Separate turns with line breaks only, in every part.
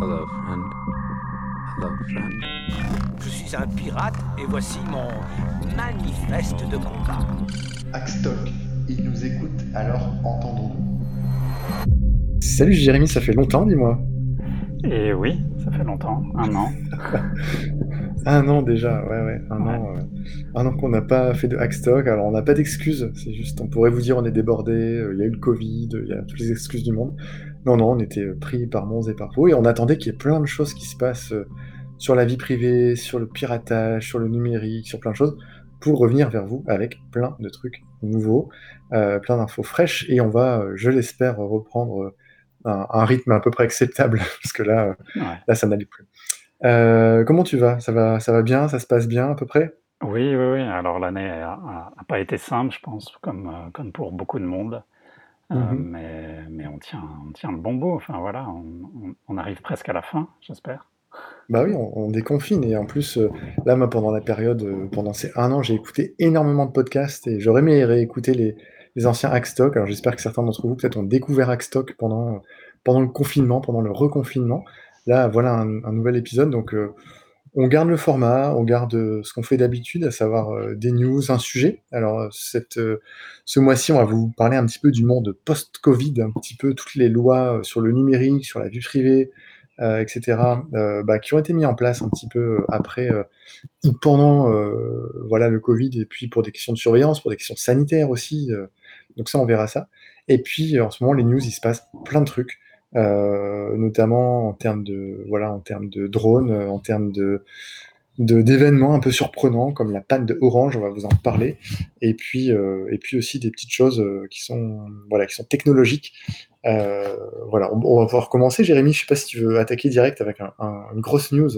Hello, friend. Hello, friend.
Je suis un pirate et voici mon manifeste de combat.
Axtoc, il nous écoute, alors entendons-nous.
Salut Jérémy, ça fait longtemps, dis-moi.
Et oui, ça fait longtemps, un an.
Un an déjà, ouais, ouais, un
Ouais.
an, euh, un an qu'on n'a pas fait de Hackstock. Alors, on n'a pas d'excuses, c'est juste, on pourrait vous dire on est débordé, euh, il y a eu le Covid, il y a toutes les excuses du monde. Non, non, on était pris par Mons et par Pau, et on attendait qu'il y ait plein de choses qui se passent euh, sur la vie privée, sur le piratage, sur le numérique, sur plein de choses, pour revenir vers vous avec plein de trucs nouveaux, euh, plein d'infos fraîches, et on va, euh, je l'espère, reprendre un, un rythme à peu près acceptable, parce que là,
Ouais.
là ça n'allait plus. Euh, comment tu vas? Ça va, ça va bien? Ça se passe bien à peu près?
Oui, oui, oui. Alors l'année a, a- a pas été simple, je pense, comme, comme pour beaucoup de monde. Euh,
Mhm.
mais, mais on tient, on tient le bon bout. Enfin voilà, on, on- on arrive presque à la fin, j'espère.
Bah oui, on, on déconfine et en plus, euh, là, moi, pendant la période, euh, pendant ces un an, j'ai écouté énormément de podcasts et j'aurais aimé réécouter les, les anciens Hackstock. Alors j'espère que certains d'entre vous peut-être ont découvert Hackstock pendant, pendant le confinement, pendant le reconfinement. Là, voilà un, un nouvel épisode. Donc, euh, on garde le format, on garde euh, ce qu'on fait d'habitude, à savoir euh, des news, un sujet. Alors, euh, cette, ce mois-ci, on va vous parler un petit peu du monde post-Covid, un petit peu toutes les lois sur le numérique, sur la vie privée, etc., bah, qui ont été mis en place un petit peu après euh, pendant voilà, le Covid, et puis pour des questions de surveillance, pour des questions sanitaires aussi. donc ça, on verra ça. Et puis, en ce moment, les news, il se passe plein de trucs, euh, notamment en termes de, voilà, en termes de drones, euh, en termes de d'événements un peu surprenants comme la panne de Orange, on va vous en parler, et puis euh, et puis aussi des petites choses qui sont voilà qui sont technologiques. Euh, voilà, on, on va pouvoir commencer. Jérémy, je sais pas si tu veux attaquer direct avec un- un- une grosse news.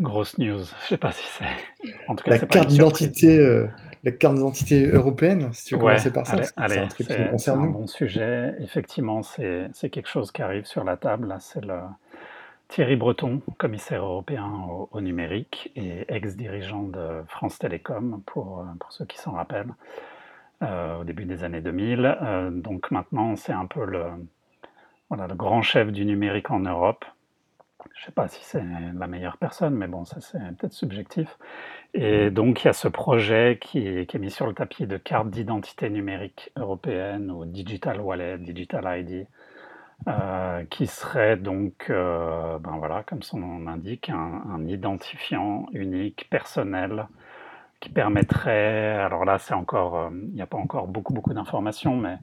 Grosse news, je sais pas si c'est. En tout cas,
La carte d'identité, euh, la carte d'identité européenne, si tu veux
Ouais,
commencer par ça, c'est un truc qui
c'est
nous
c'est
concerne
un
nous.
bon sujet. Effectivement, c'est c'est quelque chose qui arrive sur la table. C'est le Thierry Breton, commissaire européen au, au numérique et ex-dirigeant de France Télécom, pour, euh, pour ceux qui s'en rappellent, euh, au début des années 2000. Euh, donc maintenant, c'est un peu le, voilà, le grand chef du numérique en Europe. Je ne sais pas si c'est la meilleure personne, mais bon, ça c'est peut-être subjectif. Et donc il y a ce projet qui est, qui est mis sur le tapis de carte d'identité numérique européenne ou Digital Wallet, Digital ID, euh, qui serait donc, euh, ben voilà, comme son nom l'indique, un, un identifiant unique, personnel, qui permettrait, alors là c'est encore, euh, il n'y a pas encore beaucoup beaucoup d'informations, mais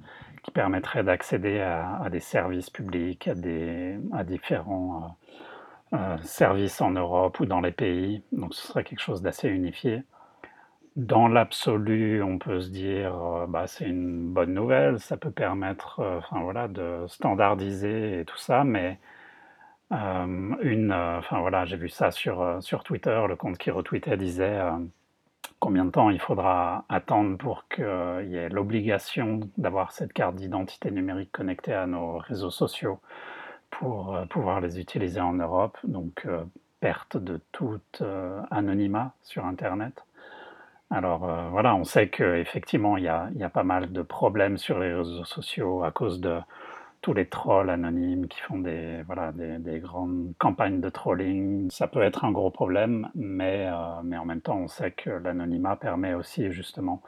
qui permettrait d'accéder à, des services publics, à, des, à différents euh, euh, services en Europe ou dans les pays. Donc ce serait quelque chose d'assez unifié. Dans l'absolu, on peut se dire, euh, bah, c'est une bonne nouvelle, ça peut permettre, euh, enfin voilà, de standardiser et tout ça, mais une, enfin voilà, j'ai vu ça sur, sur Twitter, le compte qui retweetait disait combien de temps il faudra attendre pour qu'il y ait l'obligation d'avoir cette carte d'identité numérique connectée à nos réseaux sociaux pour euh, pouvoir les utiliser en Europe. Donc, euh, perte de tout euh, anonymat sur Internet. Alors euh, voilà, on sait qu'effectivement, il y a, y a pas mal de problèmes sur les réseaux sociaux à cause de tous les trolls anonymes qui font des, voilà, des, des grandes campagnes de trolling. Ça peut être un gros problème, mais, euh, mais en même temps, on sait que l'anonymat permet aussi justement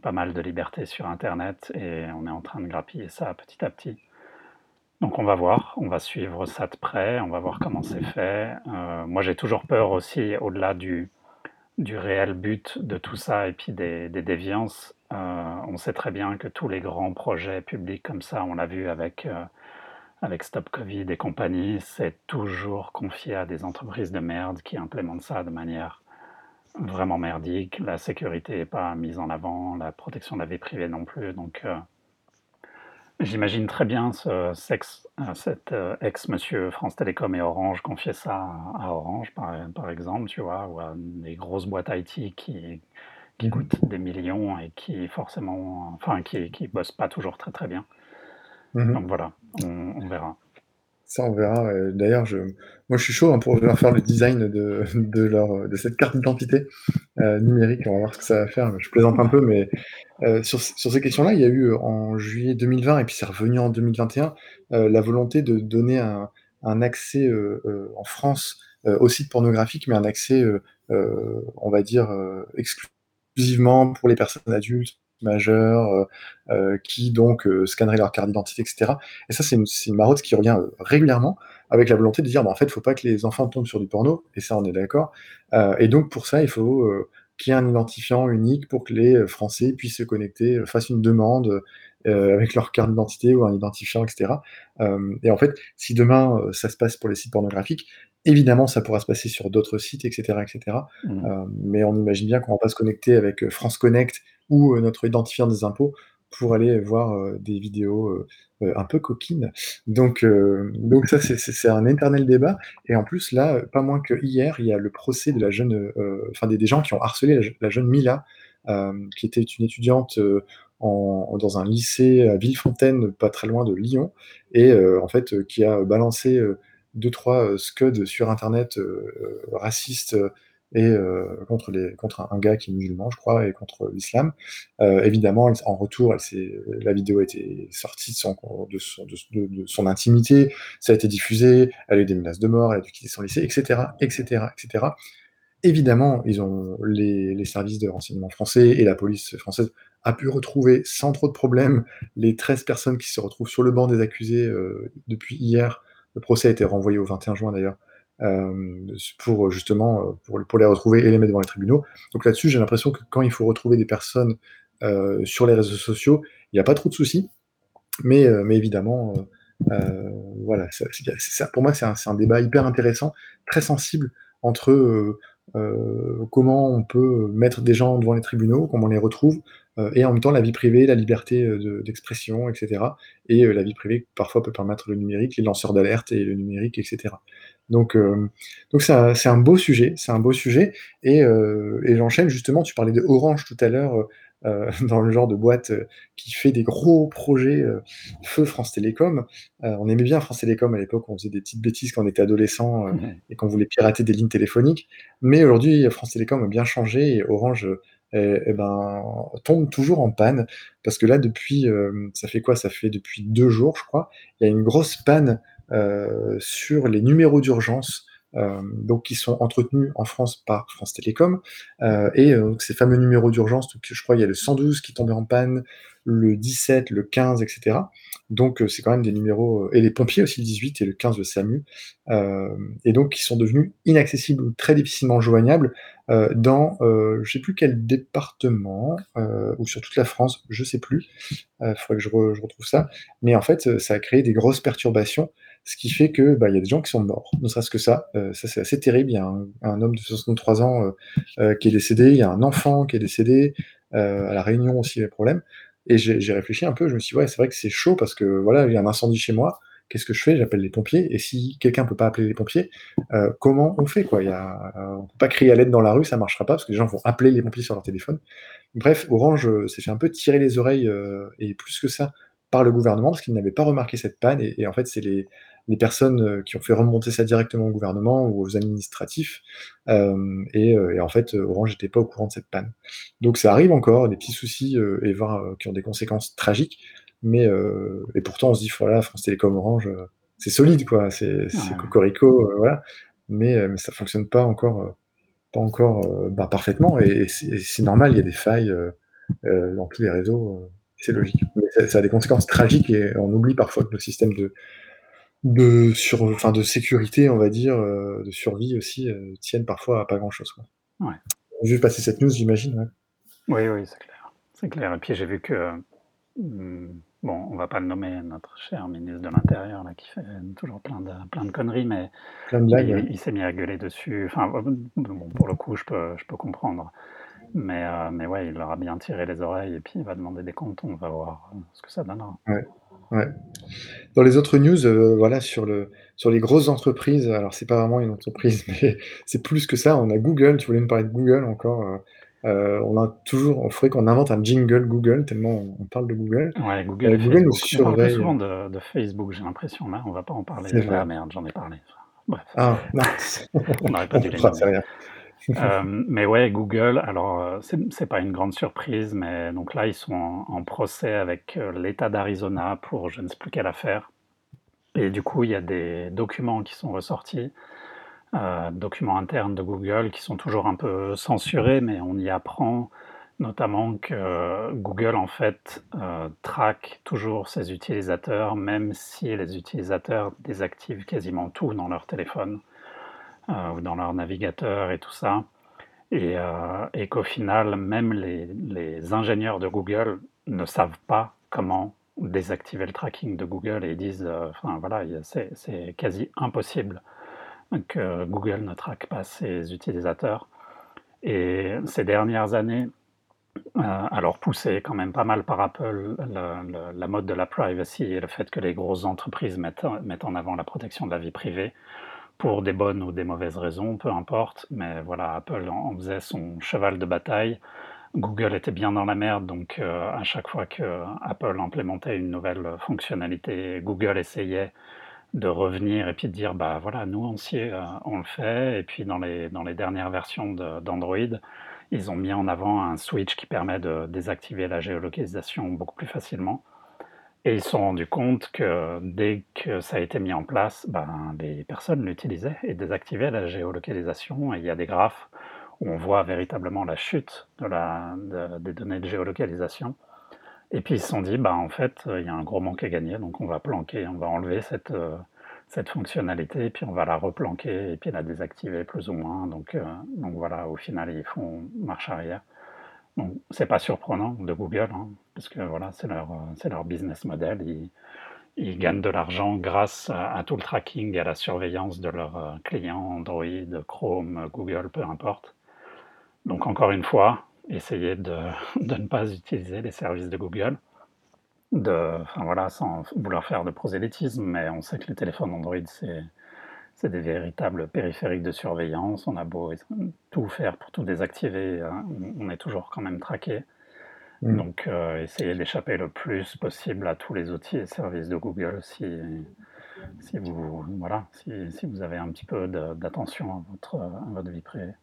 pas mal de liberté sur Internet et on est en train de grappiller ça petit à petit. Donc on va voir, on va suivre ça de près, on va voir comment c'est fait. Euh, moi j'ai toujours peur aussi, au-delà du, du réel but de tout ça et puis des, des déviances, euh, on sait très bien que tous les grands projets publics comme ça, on l'a vu avec, euh, avec Stop Covid et compagnie, c'est toujours confié à des entreprises de merde qui implémentent ça de manière vraiment merdique. La sécurité n'est pas mise en avant, la protection de la vie privée non plus. Donc euh, j'imagine très bien ce sexe, euh, cet euh, ex-monsieur France Télécom et Orange confier ça à, à Orange, par, par exemple, tu vois, ou à des grosses boîtes IT qui, qui
Mhm.
coûtent des millions et qui forcément, enfin, qui, qui bossent pas toujours très très bien.
Mhm.
Donc voilà, on, on verra.
Ça, on verra. D'ailleurs, je, moi, je suis chaud hein, pour leur faire le design de, cette carte d'identité euh, numérique. On va voir ce que ça va faire. Je plaisante un peu, mais euh, sur, ces questions-là, il y a eu en juillet 2020, et puis c'est revenu en 2021, euh, la volonté de donner un, un accès en France aux sites pornographiques, mais un accès, on va dire, exclusivement pour les personnes adultes, majeures, qui donc scanneraient leur carte d'identité, etc. Et ça, c'est une, une, marotte qui revient régulièrement avec la volonté de dire, bah, en fait, il ne faut pas que les enfants tombent sur du porno, et ça, on est d'accord. et donc, pour ça, il faut qu'il y ait un identifiant unique pour que les Français puissent se connecter, fassent une demande euh, avec leur carte d'identité ou un identifiant, etc. Euh, et en fait, si demain euh, ça se passe pour les sites pornographiques, évidemment ça pourra se passer sur d'autres sites, etc. etc. Mmh. mais on imagine bien qu'on va pas se connecter avec France Connect ou notre identifiant des impôts pour aller voir des vidéos un peu coquines. Donc, donc ça, c'est un éternel débat. Et en plus, là, pas moins que hier, il y a le procès de la jeune, enfin des, des, gens qui ont harcelé la, la jeune Mila, qui était une étudiante dans un lycée à Villefontaine, pas très loin de Lyon, et euh, en fait, euh, qui a balancé euh, deux, trois scuds sur Internet racistes et contre, les, un, gars qui est musulman, je crois, et contre l'islam. évidemment, en retour, la vidéo a été sortie de son, intimité, ça a été diffusé, elle a eu des menaces de mort, elle a dû quitter son lycée, etc., etc., etc. Évidemment, ils ont les, services de renseignement français et la police française a pu retrouver sans trop de problèmes les 13 personnes qui se retrouvent sur le banc des accusés euh, depuis hier. Le procès a été renvoyé au 21 juin d'ailleurs, euh, pour justement euh, pour, les retrouver et les mettre devant les tribunaux. Donc là-dessus, j'ai l'impression que quand il faut retrouver des personnes euh, sur les réseaux sociaux, il n'y a pas trop de soucis. Mais, euh, mais évidemment, euh, voilà, pour moi, c'est un, un, débat hyper intéressant, très sensible entre comment on peut mettre des gens devant les tribunaux, comment on les retrouve, euh, et en même temps la vie privée, la liberté euh, d'expression, etc. Et euh, la vie privée parfois peut permettre le numérique, les lanceurs d'alerte et le numérique, etc. Donc donc c'est un, un, beau sujet, c'est un beau sujet. Et, et j'enchaîne justement, tu parlais de Orange tout à l'heure. Euh, dans le genre de boîte euh, qui fait des gros projets euh, feu France Télécom. on aimait bien France Télécom à l'époque, on faisait des petites bêtises quand on était adolescent et qu'on voulait pirater des lignes téléphoniques. Mais aujourd'hui, France Télécom a bien changé et Orange et ben, tombe toujours en panne. Parce que là, depuis, euh, ça fait quoi? Ça fait depuis deux jours, je crois, il y a une grosse panne euh, sur les numéros d'urgence. Euh, donc qui sont entretenus en France par France Télécom et ces fameux numéros d'urgence, je crois il y a le 112 qui tombait en panne, le 17, le 15, etc. Donc c'est quand même des numéros, et les pompiers aussi le 18 et le 15 le SAMU, et donc qui sont devenus inaccessibles ou très difficilement joignables dans je sais plus quel département, ou sur toute la France, je sais plus, il faudrait que je, je, retrouve ça, mais en fait ça a créé des grosses perturbations, ce qui fait que bah, y a des gens qui sont morts, ne serait-ce que ça, ça c'est assez terrible, il y a un, un homme de 63 ans qui est décédé, il y a un enfant qui est décédé, à la Réunion aussi les problèmes, et j'ai réfléchi un peu, je me suis dit, ouais, c'est vrai que c'est chaud parce que voilà, il y a un incendie chez moi, qu'est-ce que je fais? J'appelle les pompiers, et si quelqu'un peut pas appeler les pompiers, euh, comment on fait quoi? Y a, euh, On peut pas crier à l'aide dans la rue, ça marchera pas parce que les gens vont appeler les pompiers sur leur téléphone. Bref, Orange euh, s'est fait un peu tirer les oreilles, et plus que ça, par le gouvernement parce qu'ils n'avaient pas remarqué cette panne, et, et en fait, c'est les, les personnes euh, qui ont fait remonter ça directement au gouvernement ou aux administratifs. Euh, et, euh, et, en fait, Orange n'était pas au courant de cette panne. Donc ça arrive encore, des petits soucis et voire qui ont des conséquences tragiques. Mais et pourtant, on se dit voilà, France Télécom Orange, c'est solide quoi, c'est cocorico, voilà. Mais, mais ça fonctionne pas encore, pas encore bah, parfaitement. Et, c'est normal, il y a des failles dans tous les réseaux c'est logique. Mais ça, ça, a des conséquences tragiques et on oublie parfois que le système de, de, sur, enfin, de sécurité, on va dire, euh, de survie aussi, euh, tiennent parfois à pas grand-chose.
Ouais.
Juste passer cette news, j'imagine. Ouais.
Oui, oui, c'est clair. C'est clair. Et puis j'ai vu que, euh, bon, on va pas le nommer, notre cher ministre de l'Intérieur, là, qui fait toujours plein de, plein de conneries, mais,
plein de blagues,
il,
ouais.
il s'est mis à gueuler dessus. Enfin, bon, pour le coup, je peux, je peux comprendre. Mais, euh, mais ouais, il leur a bien tiré les oreilles et puis il va demander des comptes. On va voir ce que ça donnera.
Ouais. Ouais. Dans les autres news, euh, voilà, sur, le, sur les grosses entreprises, alors c'est pas vraiment une entreprise, mais c'est plus que ça. On a Google, tu voulais me parler de Google encore. Euh, euh on a toujours, il faudrait qu'on invente un jingle Google, tellement on, parle de Google.
Ouais, Google, Google nous surveille. On parle souvent de, de Facebook, j'ai l'impression. Là, on va pas en parler. Ah merde, j'en ai parlé. Bref.
Ah, non.
on n'aurait pas dû les. euh, mais ouais, Google, alors euh, c'est pas une grande surprise, mais donc là ils sont en, procès avec euh, l'État d'Arizona pour je ne sais plus quelle affaire. Et du coup, il y a des documents qui sont ressortis, documents internes de Google qui sont toujours un peu censurés, mais on y apprend notamment que Google en fait traque toujours ses utilisateurs, même si les utilisateurs désactivent quasiment tout dans leur téléphone ou dans leur navigateur et tout ça. Et, euh, qu'au final, même les, ingénieurs de Google ne savent pas comment désactiver le tracking de Google et disent, euh, voilà, c'est quasi impossible que Google ne traque pas ses utilisateurs. Et ces dernières années, euh, alors poussé quand même pas mal par Apple, le- le- la mode de la privacy et le fait que les grosses entreprises mettent en avant la protection de la vie privée pour des bonnes ou des mauvaises raisons, peu importe. Mais voilà, Apple en faisait son cheval de bataille. Google était bien dans la merde, donc euh, à chaque fois que Apple implémentait une nouvelle fonctionnalité, Google essayait de revenir et puis de dire bah voilà nous on, euh, on le fait et puis dans les, dans les dernières versions d'Android ils ont mis en avant un switch qui permet de désactiver la géolocalisation beaucoup plus facilement et ils se sont rendus compte que dès que ça a été mis en place ben, les personnes l'utilisaient et désactivaient la géolocalisation et il y a des graphes où on voit véritablement la chute de la, de- des données de géolocalisation et puis ils se sont dit, bah en fait, euh, il y a un gros manque à gagner, donc on va planquer, on va enlever cette, euh, cette fonctionnalité, et puis on va la replanquer, et puis la désactiver plus ou moins. Donc, euh, donc voilà, au final, ils font marche arrière. C'est pas surprenant de Google, hein, parce que voilà, c'est leur, euh, c'est leur business model. Ils, ils gagnent de l'argent grâce à, à tout le tracking et à la surveillance de leurs euh, clients, Android, Chrome, Google, peu importe. Donc encore une fois, essayez de, de ne pas utiliser les services de Google de, enfin voilà, sans vouloir faire de prosélytisme, mais on sait que les téléphones Android, c'est, c'est des véritables périphériques de surveillance. On a beau tout faire pour tout désactiver, hein, on est toujours quand même traqué.
Mm.
Donc, euh, essayez d'échapper le plus possible à tous les outils et services de Google si, si, vous, voilà, si, si vous avez un petit peu d'attention à votre, à votre vie privée.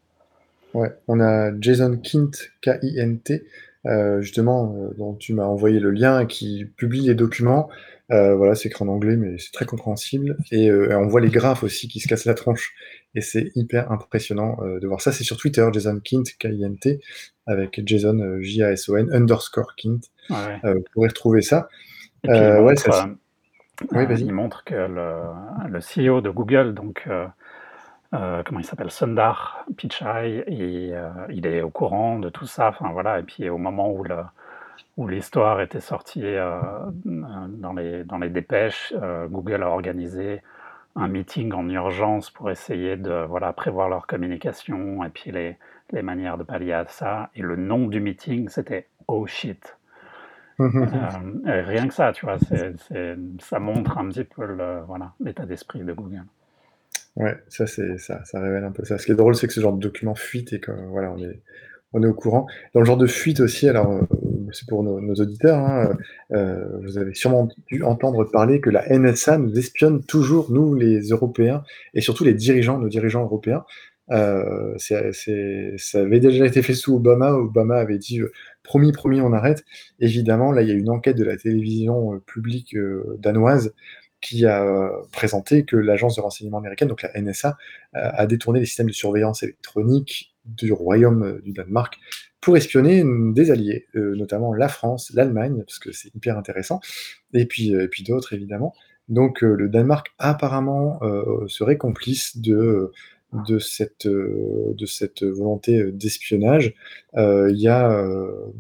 Ouais, on a Jason Kint, K-I-N-T, euh, justement, euh, dont tu m'as envoyé le lien, qui publie les documents. Euh, voilà, c'est écrit en anglais, mais c'est très compréhensible. Et, et on voit les graphes aussi qui se cassent la tronche. Et c'est hyper impressionnant de voir ça. C'est sur Twitter, Jason Kint, K-I-N-T, avec Jason, J-A-S-O-N, underscore Kint.
Ouais, ouais.
Vous pourrez retrouver ça.
Et puis, il,
ouais,
montre,
ça-
euh,
Oui,
il montre que le, le CEO de Google, donc euh, comment il s'appelle, Sundar Pichai, et, euh, il est au courant de tout ça. Enfin voilà. Et puis au moment où le, où l'histoire était sortie euh, dans les dans les dépêches, Google a organisé un meeting en urgence pour essayer de voilà prévoir leur communication et puis les les manières de pallier à ça. Et le nom du meeting c'était Oh shit. Et rien que ça, tu vois, c'est, c'est- ça montre un petit peu le, voilà, l'état d'esprit de Google.
Ouais, ça, c'est, ça, ça révèle un peu ça. Ce qui est drôle, c'est que ce genre de document fuite et que, voilà, on est, on est au courant. Dans le genre de fuite aussi, alors, euh, c'est pour nos, auditeurs, hein, euh, vous avez sûrement dû entendre parler que la NSA nous espionne toujours, nous, les Européens, et surtout les dirigeants, nos dirigeants européens. Euh, ça avait déjà été fait sous Obama. Obama avait dit euh, promis, promis, on arrête. Évidemment, là, il y a une enquête de la télévision euh, publique euh, danoise qui a euh, présenté que l'agence de renseignement américaine, donc la NSA, euh, a détourné les systèmes de surveillance électronique du royaume euh, du Danemark pour espionner des alliés, notamment la France, l'Allemagne, parce que c'est hyper intéressant, et puis, et puis d'autres évidemment. Donc le Danemark apparemment serait complice de, de, cette, de cette volonté d'espionnage. A,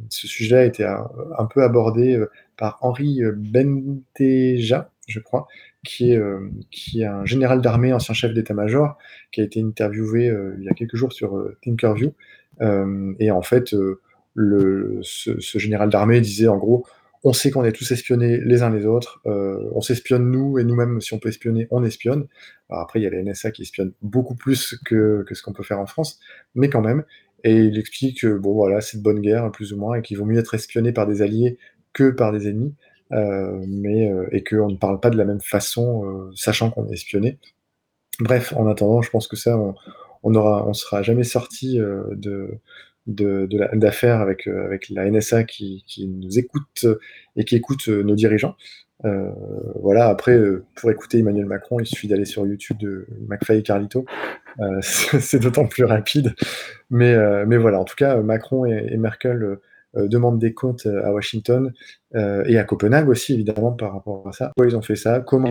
ce sujet a été un, un peu abordé par Henri Benteja, je crois, qui est, euh, qui est un général d'armée, ancien chef d'état-major, qui a été interviewé euh, il y a quelques jours sur euh. Euh, et en fait, le, ce, général d'armée disait en gros, on sait qu'on est tous espionnés les uns les autres, on s'espionne nous, et nous-mêmes, si on peut espionner, on espionne. Alors après, il y a la NSA qui espionne beaucoup plus que, que ce qu'on peut faire en France, mais quand même. Et il explique que bon, voilà, c'est de bonne guerre, plus ou moins, et qu'il vaut mieux être espionné par des alliés que par des ennemis, mais, euh, et qu'on ne parle pas de la même façon, euh, sachant qu'on est espionné. Bref, en attendant, je pense que ça, on, on aura, on sera jamais sorti euh, de, de, de d'affaires avec, euh, avec la NSA qui, qui nous écoute et qui écoute euh, nos dirigeants. Euh, voilà, après, euh, pour écouter Emmanuel Macron, il suffit d'aller sur YouTube de McFly et Carlito. Euh, c'est d'autant plus rapide. Mais, euh, mais voilà, en tout cas, Macron et, et Merkel euh, demandent des comptes euh, à Washington euh, et à Copenhague aussi, évidemment, par rapport à ça. Pourquoi ils ont fait ça? Comment?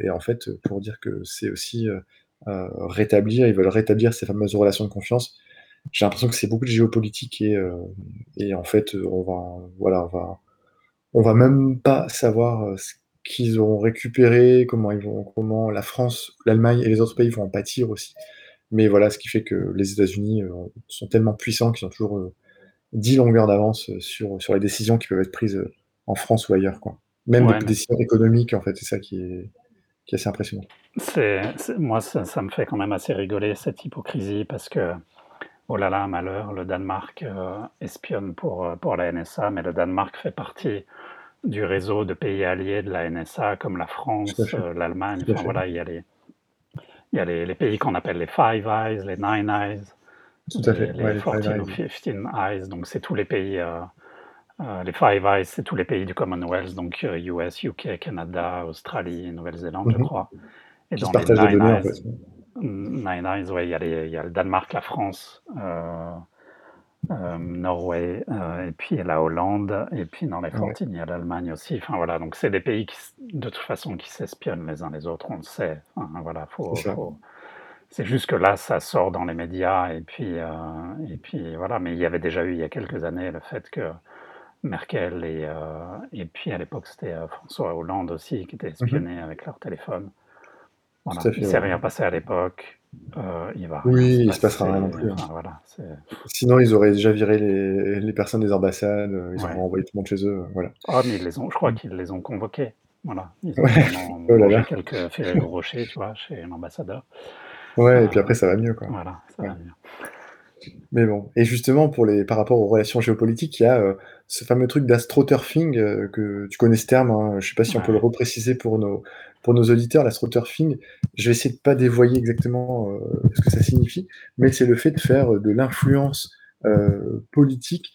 Et, en fait, pour dire que c'est aussi rétablir, ils veulent rétablir ces fameuses relations de confiance. J'ai l'impression que c'est beaucoup de géopolitique et, et en fait, on va, voilà, on va, on va même pas savoir ce qu'ils auront récupéré, comment ils vont, comment la France, l'Allemagne et les autres pays vont en pâtir aussi. Mais voilà, ce qui fait que les États-Unis sont tellement puissants qu'ils ont toujours 10 longueurs d'avance euh, sur, sur les décisions qui peuvent être prises euh, en France ou ailleurs, quoi. Même
Ouais,
des
mais
décisions économiques, en fait, c'est ça qui est, qui est assez impressionnant.
c'est, moi, ça, ça me fait quand même assez rigoler cette hypocrisie parce que, oh là là, malheur, le Danemark euh, espionne pour, pour la NSA, mais le Danemark fait partie du réseau de pays alliés de la NSA comme la France, euh, l'Allemagne. Enfin voilà, il y a les, il y a les, les pays qu'on appelle les Five Eyes, les Nine Eyes,
Tout à
les,
fait.
les
Ouais, les Five
14 ou
Eyes.
15 Eyes. Donc c'est tous les pays, euh, euh, les Five Eyes, c'est tous les pays du Commonwealth, donc euh, US, UK, Canada, Australie, Nouvelle-Zélande, je
Mhm.
crois. Et
Qui
dans
se
les
partagent les
Nine
données, en
Eyes,
fait.
Nine Eyes, ouais, il y y a le Danemark, la France, euh, euh, Norway, euh, et puis la Hollande, et puis dans les
Ouais.
14, il y a l'Allemagne aussi. Enfin voilà, donc c'est des pays qui, de toute façon, qui s'espionnent les uns les autres, on le sait. Enfin, voilà, faut,
C'est
juste que là, ça sort dans les médias, et puis, euh, et puis voilà. Mais il y avait déjà eu il y a quelques années le fait que Merkel et, euh, et puis à l'époque c'était euh, François Hollande aussi qui étaient
Mhm.
espionnés avec leur téléphone. Voilà, il
fait,
s'est
ouais.
rien passé à l'époque, il va
Oui,
se
il se passera rien non plus. hein.
Enfin voilà,
Sinon, ils auraient déjà viré les, les personnes des ambassades, ils auraient envoyé tout le monde chez eux, voilà.
Oh, mais ils les ont, je crois qu'ils les ont convoqués. Voilà, ils ont
Ouais, oh là là.
quelques Ferrero Rocher, tu vois, chez l'ambassadeur.
Ouais, et puis après, ça va mieux, quoi.
voilà, ça
Ouais.
va mieux.
Mais bon, et justement, pour les, par rapport aux relations géopolitiques, il y a euh, ce fameux truc d'astroturfing, euh, que tu connais ce terme, hein, je sais pas si on peut le repréciser pour nos, pour nos auditeurs, l'astroturfing. Je vais essayer de pas dévoyer exactement euh, ce que ça signifie, mais c'est le fait de faire de l'influence euh, politique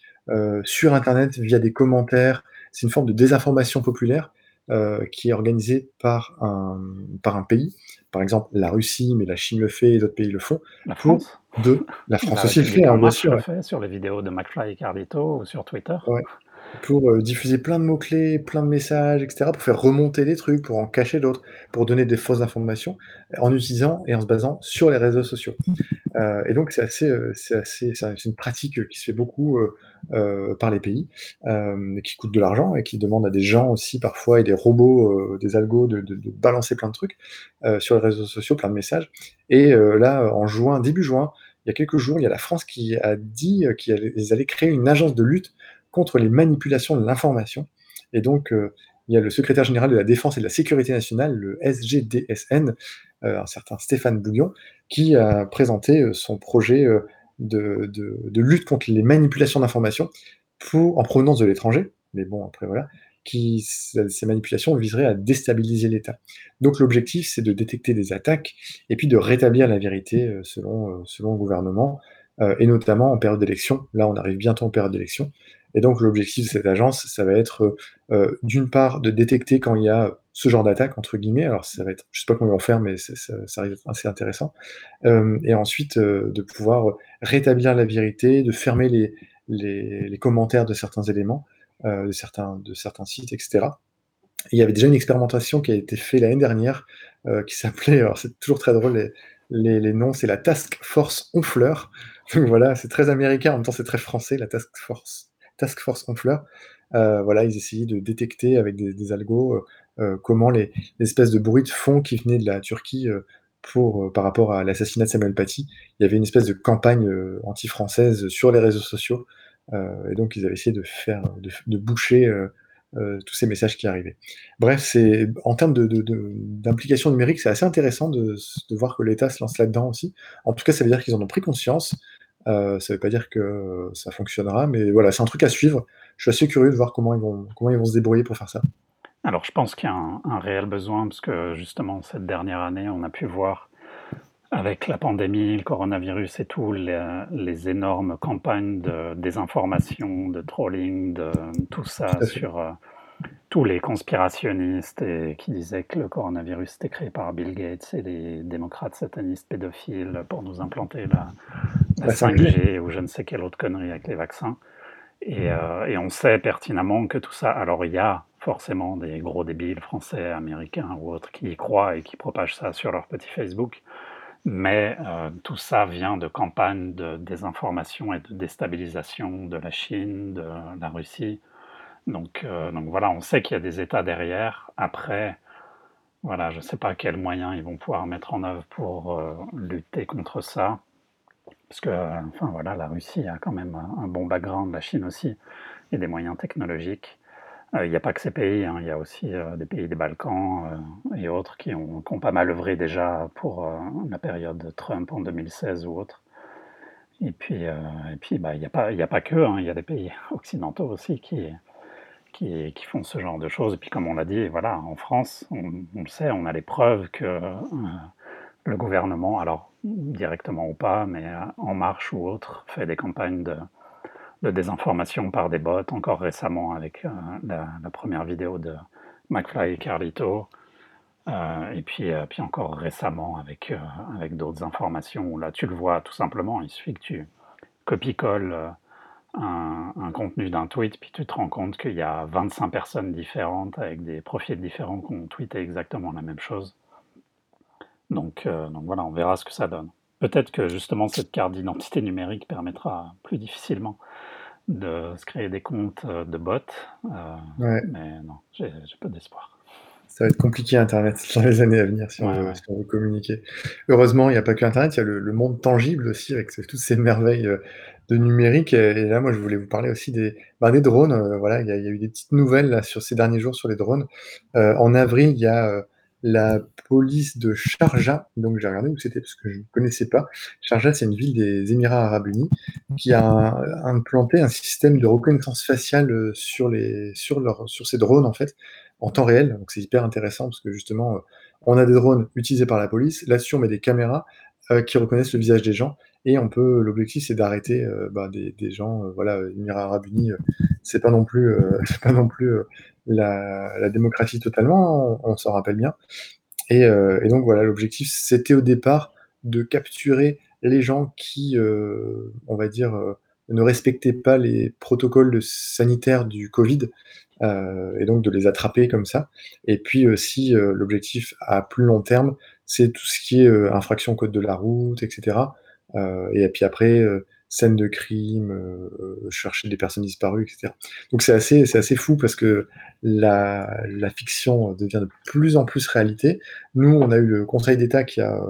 sur Internet via des commentaires. C'est une forme de désinformation populaire euh, qui est organisée par un, par un pays, par exemple la Russie, mais la Chine le fait et d'autres pays le font,
La
pour
France,
de la France
la
aussi le fait, hein,
en
bien sûr.
le fait sur les vidéos de McFly et Carlito ou sur Twitter.
Ouais. Pour euh, diffuser plein de mots-clés, plein de messages, etc., pour faire remonter des trucs, pour en cacher d'autres, pour donner des fausses informations, en utilisant et en se basant sur les réseaux sociaux. Euh, et donc c'est assez, euh, c'est assez, c'est une pratique euh, qui se fait beaucoup euh, euh, par les pays, euh, qui coûte de l'argent et qui demande à des gens aussi parfois et des robots, euh, des algos de, de- de balancer plein de trucs euh, sur les réseaux sociaux, plein de messages. Et euh, là, en juin, début juin, il y a quelques jours, il y a la France qui a dit euh, qu'ils allaient créer une agence de lutte contre les manipulations de l'information. Et donc, euh, il y a le secrétaire général de la Défense et de la Sécurité nationale, le SGDSN, euh, un certain Stéphane Bouillon, qui a présenté euh, son projet de, lutte contre les manipulations d'informations en provenance de l'étranger. Mais bon, après voilà, ces manipulations viseraient à déstabiliser l'État. Donc l'objectif, c'est de détecter des attaques et puis de rétablir la vérité selon, selon le gouvernement, et notamment en période d'élection. Là, on arrive bientôt en période d'élection. Et donc l'objectif de cette agence, ça va être euh, d'une part de détecter quand il y a ce genre d'attaque, entre guillemets, alors ça va être, je sais pas comment ils vont faire, mais ça, ça arrive assez intéressant, Euh, et ensuite euh, de pouvoir rétablir la vérité, de fermer les, commentaires de certains éléments, euh, de, certains, sites, etc. Et il y avait déjà une expérimentation qui a été faite l'année dernière, euh, qui s'appelait, alors c'est toujours très drôle, les noms, c'est la Task Force Honfleur. Donc voilà, c'est très américain, en même temps c'est très français, la Task Force, Task Force Honfleur. Euh, voilà, ils essayaient de détecter avec des, algos euh, euh, comment les, espèces de bruits de fond qui venaient de la Turquie euh, pour, par rapport à l'assassinat de Samuel Paty. Il y avait une espèce de campagne anti-française sur les réseaux sociaux, et donc ils avaient essayé de faire, de, boucher tous ces messages qui arrivaient. Bref, c'est en termes d'implication numérique, c'est assez intéressant de voir que l'État se lance là-dedans aussi. En tout cas, ça veut dire qu'ils en ont pris conscience. Euh, ça veut pas dire que ça fonctionnera, mais voilà, c'est un truc à suivre. Je suis assez curieux de voir comment ils vont, comment ils vont se débrouiller pour faire ça.
Alors je pense qu'il y a un, un réel besoin, parce que justement cette dernière année, on a pu voir avec la pandémie, le coronavirus et tout, les, les énormes campagnes de désinformation, de trolling, de tout ça sur euh, tous les conspirationnistes et qui disaient que le coronavirus était créé par Bill Gates et les démocrates satanistes pédophiles pour nous implanter la, la 5G ou je ne sais quelle autre connerie avec les vaccins. Et, euh, et, on sait pertinemment que tout ça. Alors il y a forcément des gros débiles français, américains ou autres qui y croient et qui propagent ça sur leur petit Facebook. Mais euh, tout ça vient de campagnes de désinformation et de déstabilisation de la Chine, de la Russie. Donc, euh, donc voilà, on sait qu'il y a des États derrière. Après, voilà, je ne sais pas quels moyens ils vont pouvoir mettre en œuvre pour euh, lutter contre ça. Parce que, enfin voilà, la Russie a quand même un bon background, la Chine aussi, et des moyens technologiques. Euh, il n'y a pas que ces pays, hein. il y a aussi des pays des Balkans et autres qui ont, pas mal œuvré déjà pour la période de Trump en 2016 ou autre. Et puis, bah, il n'y a, pas, a pas que, hein. il y a des pays occidentaux aussi qui, qui, font ce genre de choses. Et puis comme on l'a dit, voilà, en France, on, le sait, on a les preuves que le gouvernement, alors directement ou pas, mais En Marche ou autre, fait des campagnes de, de désinformation par des bots, encore récemment avec euh, la, première vidéo de McFly et Carlito, euh, et puis, euh, puis encore récemment avec, avec d'autres informations. Là tu le vois tout simplement, il suffit que tu copies-colles un, un, contenu d'un tweet, puis tu te rends compte qu'il y a 25 personnes différentes avec des profils différents qui ont tweeté exactement la même chose. Donc, donc voilà, on verra ce que ça donne. Peut-être que justement cette carte d'identité numérique permettra plus difficilement de se créer des comptes euh, de bots. Euh, mais non, j'ai pas d'espoir.
Ça va être compliqué Internet dans les années à venir si, on, veut, communiquer. Heureusement, il n'y a pas que Internet, il y a le, monde tangible aussi avec toutes ces merveilles euh, de numérique. Et, là, moi, je voulais vous parler aussi des, bah, des drones. voilà, il y, a, eu des petites nouvelles là, sur ces derniers jours sur les drones. en avril, il y a la police de Sharjah, donc j'ai regardé où c'était parce que je ne connaissais pas. Sharjah, c'est une ville des Émirats Arabes Unis qui a implanté un système de reconnaissance faciale euh, sur, les, sur, leur, sur ces drones en fait, en temps réel. Donc c'est hyper intéressant parce que justement, euh, on a des drones utilisés par la police. Là-dessus, on met des caméras euh, qui reconnaissent le visage des gens et on peut. L'objectif, c'est d'arrêter bah, des, gens. voilà, Émirats Arabes Unis, c'est pas non plus, pas non plus la, démocratie totalement, on, s'en rappelle bien. Euh, et, donc voilà, l'objectif, c'était au départ de capturer les gens qui, euh, on va dire, euh, ne respectaient pas les protocoles sanitaires du Covid, et donc de les attraper comme ça. Et puis aussi, l'objectif à plus long terme, c'est tout ce qui est infraction code de la route, etc. et puis après, scènes de crime, euh, chercher des personnes disparues, etc. Donc c'est assez, assez fou parce que la, fiction devient de plus en plus réalité. Nous, on a eu le Conseil d'État qui a,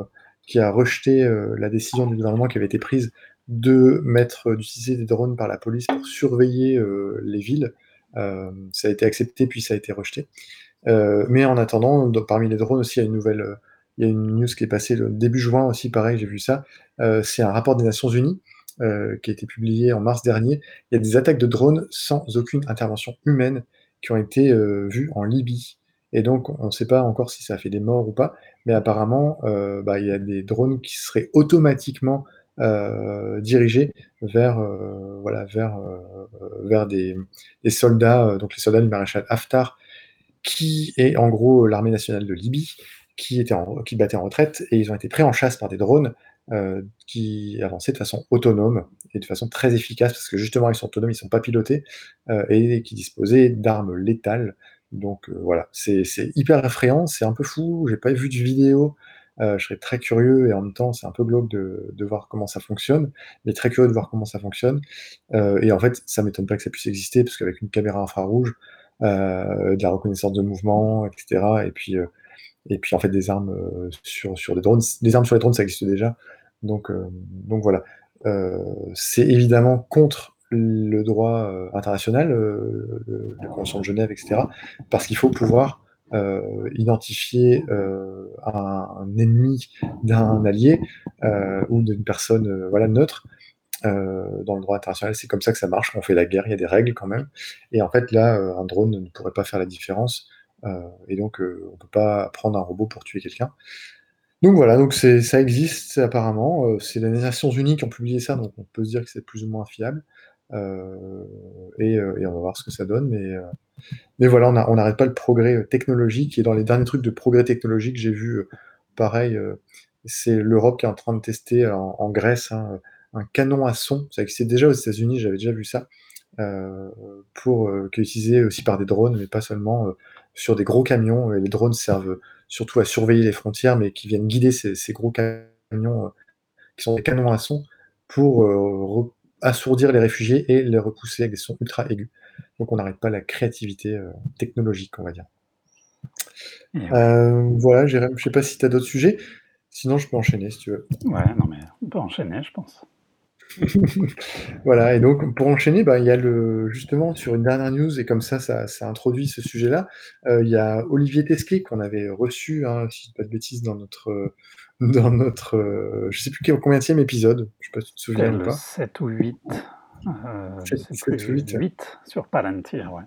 qui a rejeté euh, la décision du gouvernement qui avait été prise de mettre, d'utiliser des drones par la police pour surveiller euh, les villes. Euh, ça a été accepté puis ça a été rejeté. Euh, mais en attendant, parmi les drones aussi, il y a une nouvelle, il y a une news qui est passée le début juin aussi, pareil, j'ai vu ça. c'est un rapport des Nations Unies euh, qui a été publié en mars dernier, il y a des attaques de drones sans aucune intervention humaine qui ont été euh, vues en Libye. Et donc, on ne sait pas encore si ça a fait des morts ou pas, mais apparemment, euh, bah, il y a des drones qui seraient automatiquement dirigés vers, voilà, vers, des soldats, donc les soldats du maréchal Haftar, qui est en gros l'armée nationale de Libye, qui, était en, qui battait en retraite, et ils ont été pris en chasse par des drones euh, qui avançaient de façon autonome et de façon très efficace, parce que justement ils sont autonomes, ils ne sont pas pilotés, euh, et qui disposaient d'armes létales. Donc euh, voilà, c'est hyper effrayant, c'est un peu fou, j'ai pas vu de vidéo, je serais très curieux, et en même temps c'est un peu glauque de, de, voir comment ça fonctionne, mais très curieux de voir comment ça fonctionne. et en fait, ça m'étonne pas que ça puisse exister, parce qu'avec une caméra infrarouge, de la reconnaissance de mouvement, etc., et puis et puis en fait des armes sur, sur des drones. Des armes sur les drones, ça existe déjà. Donc, euh, donc voilà. Euh, c'est évidemment contre le droit euh, international, la Convention de Genève, etc., parce qu'il faut pouvoir identifier un, ennemi d'un allié ou d'une personne voilà, neutre dans le droit international. C'est comme ça que ça marche, on fait la guerre, il y a des règles quand même. Et en fait, là, un drone ne pourrait pas faire la différence. Et donc, on ne peut pas prendre un robot pour tuer quelqu'un. Donc voilà, donc ça existe apparemment, heu, c'est les Nations Unies qui ont publié ça, donc on peut se dire que c'est plus ou moins fiable, et on va voir ce que ça donne, mais mais voilà, on n'arrête pas le progrès, technologique et dans les derniers trucs de progrès technologique, j'ai vu, pareil, c'est l'Europe qui est en train de tester en Grèce, hein, un canon à son. Ça existait déjà aux États-Unis, j'avais déjà vu ça, pour, est utilisé aussi par des drones, mais pas seulement, sur des gros camions et les drones servent, surtout à surveiller les frontières, mais qui viennent guider ces ces gros camions, heu, qui sont des canons à son pour, assourdir les réfugiés et les repousser avec des sons ultra aigus. Donc on n'arrête pas la créativité, technologique, on va dire.
Ouais.
Voilà, Jérém, je sais pas si tu as d'autres sujets? Sinon, je peux enchaîner si tu veux.
Ouais, non, mais on peut enchaîner, je pense.
Voilà et donc pour enchaîner, bah, il y a le justement sur une dernière news et comme ça, ça ça introduit ce sujet-là, heu, il y a Olivier Tesquet qu'on avait reçu, hein, si je dis pas de bêtises dans notre, dans notre, heu, je sais plus quel combienième épisode, je sais pas si tu te souviens ou pas?
7 ou 8, heu, je
7
sais
7 ou
plus,
8, ouais.
8 sur Palantir, ouais.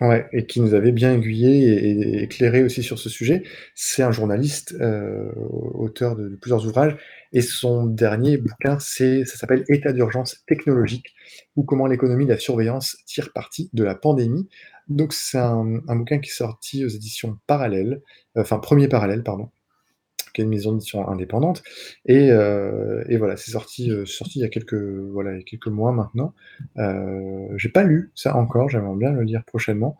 Ouais et qui nous avait bien aiguillés et éclairés aussi sur ce sujet. C'est un journaliste, heu, auteur de plusieurs ouvrages et son dernier bouquin, c'est ça s'appelle «État d'urgence technologique ou comment l'économie de la surveillance tire parti de la pandémie». Donc c'est un un bouquin qui est sorti aux éditions Parallèles, enfin Premier Parallèle, pardon, une maison d'édition indépendante et heu et voilà, c'est sorti, heu, sorti il y a quelques, voilà, quelques mois maintenant. Heu, j'ai pas lu ça encore, j'aimerais bien le lire prochainement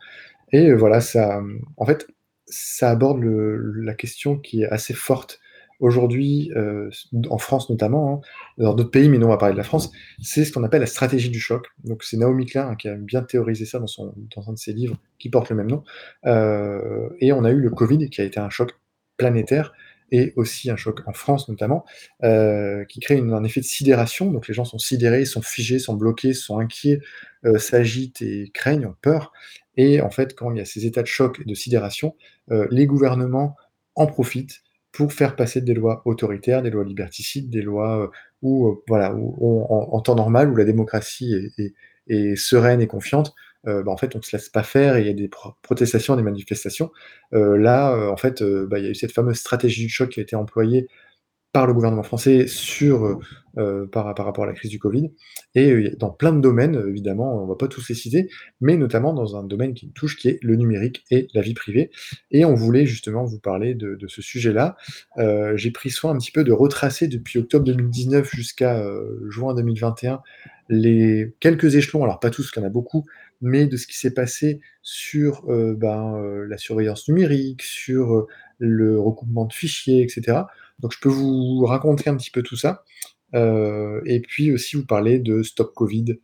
et voilà, ça, en fait, ça aborde la question qui est assez forte aujourd'hui, en France notamment, hein, dans d'autres pays, mais nous on va parler de la France, c'est ce qu'on appelle la stratégie du choc. Donc c'est Naomi Klein, hein, qui a bien théorisé ça dans son dans un de ses livres qui porte le même nom. Et on a eu le covid qui a été un choc planétaire et aussi un choc en France notamment, heu, qui crée un effet de sidération. Donc les gens sont sidérés, sont figés, sont bloqués, sont inquiets, heu, s'agitent et craignent, ont peur et en fait, quand il y a ces états de choc et de sidération, heu, les gouvernements en profitent pour faire passer des lois autoritaires, des lois liberticides, des lois, où, voilà, en temps normal, où la démocratie est sereine et confiante, heu, bah, en fait, on se laisse pas faire et il y a des pro protestations, des manifestations. Heu, là, heu, en fait, bah, il y a eu cette fameuse stratégie du choc qui a été employée par le gouvernement français par rapport à la crise du covid et dans plein de domaines, évidemment, on va pas tous les citer, mais notamment dans un domaine qui me touche, qui est le numérique et la vie privée et on voulait justement vous parler de ce sujet-là. J'ai pris soin un petit peu de retracer depuis octobre 2019 jusqu'à, juin 2021 les quelques échelons, alors pas tous, il y en a beaucoup, mais de ce qui s'est passé sur, heu, ben, heu, la surveillance numérique, sur, heu, le recoupement de fichiers et cetera. Donc je peux vous raconter un petit peu tout ça, et puis aussi vous parler de Stop Covid,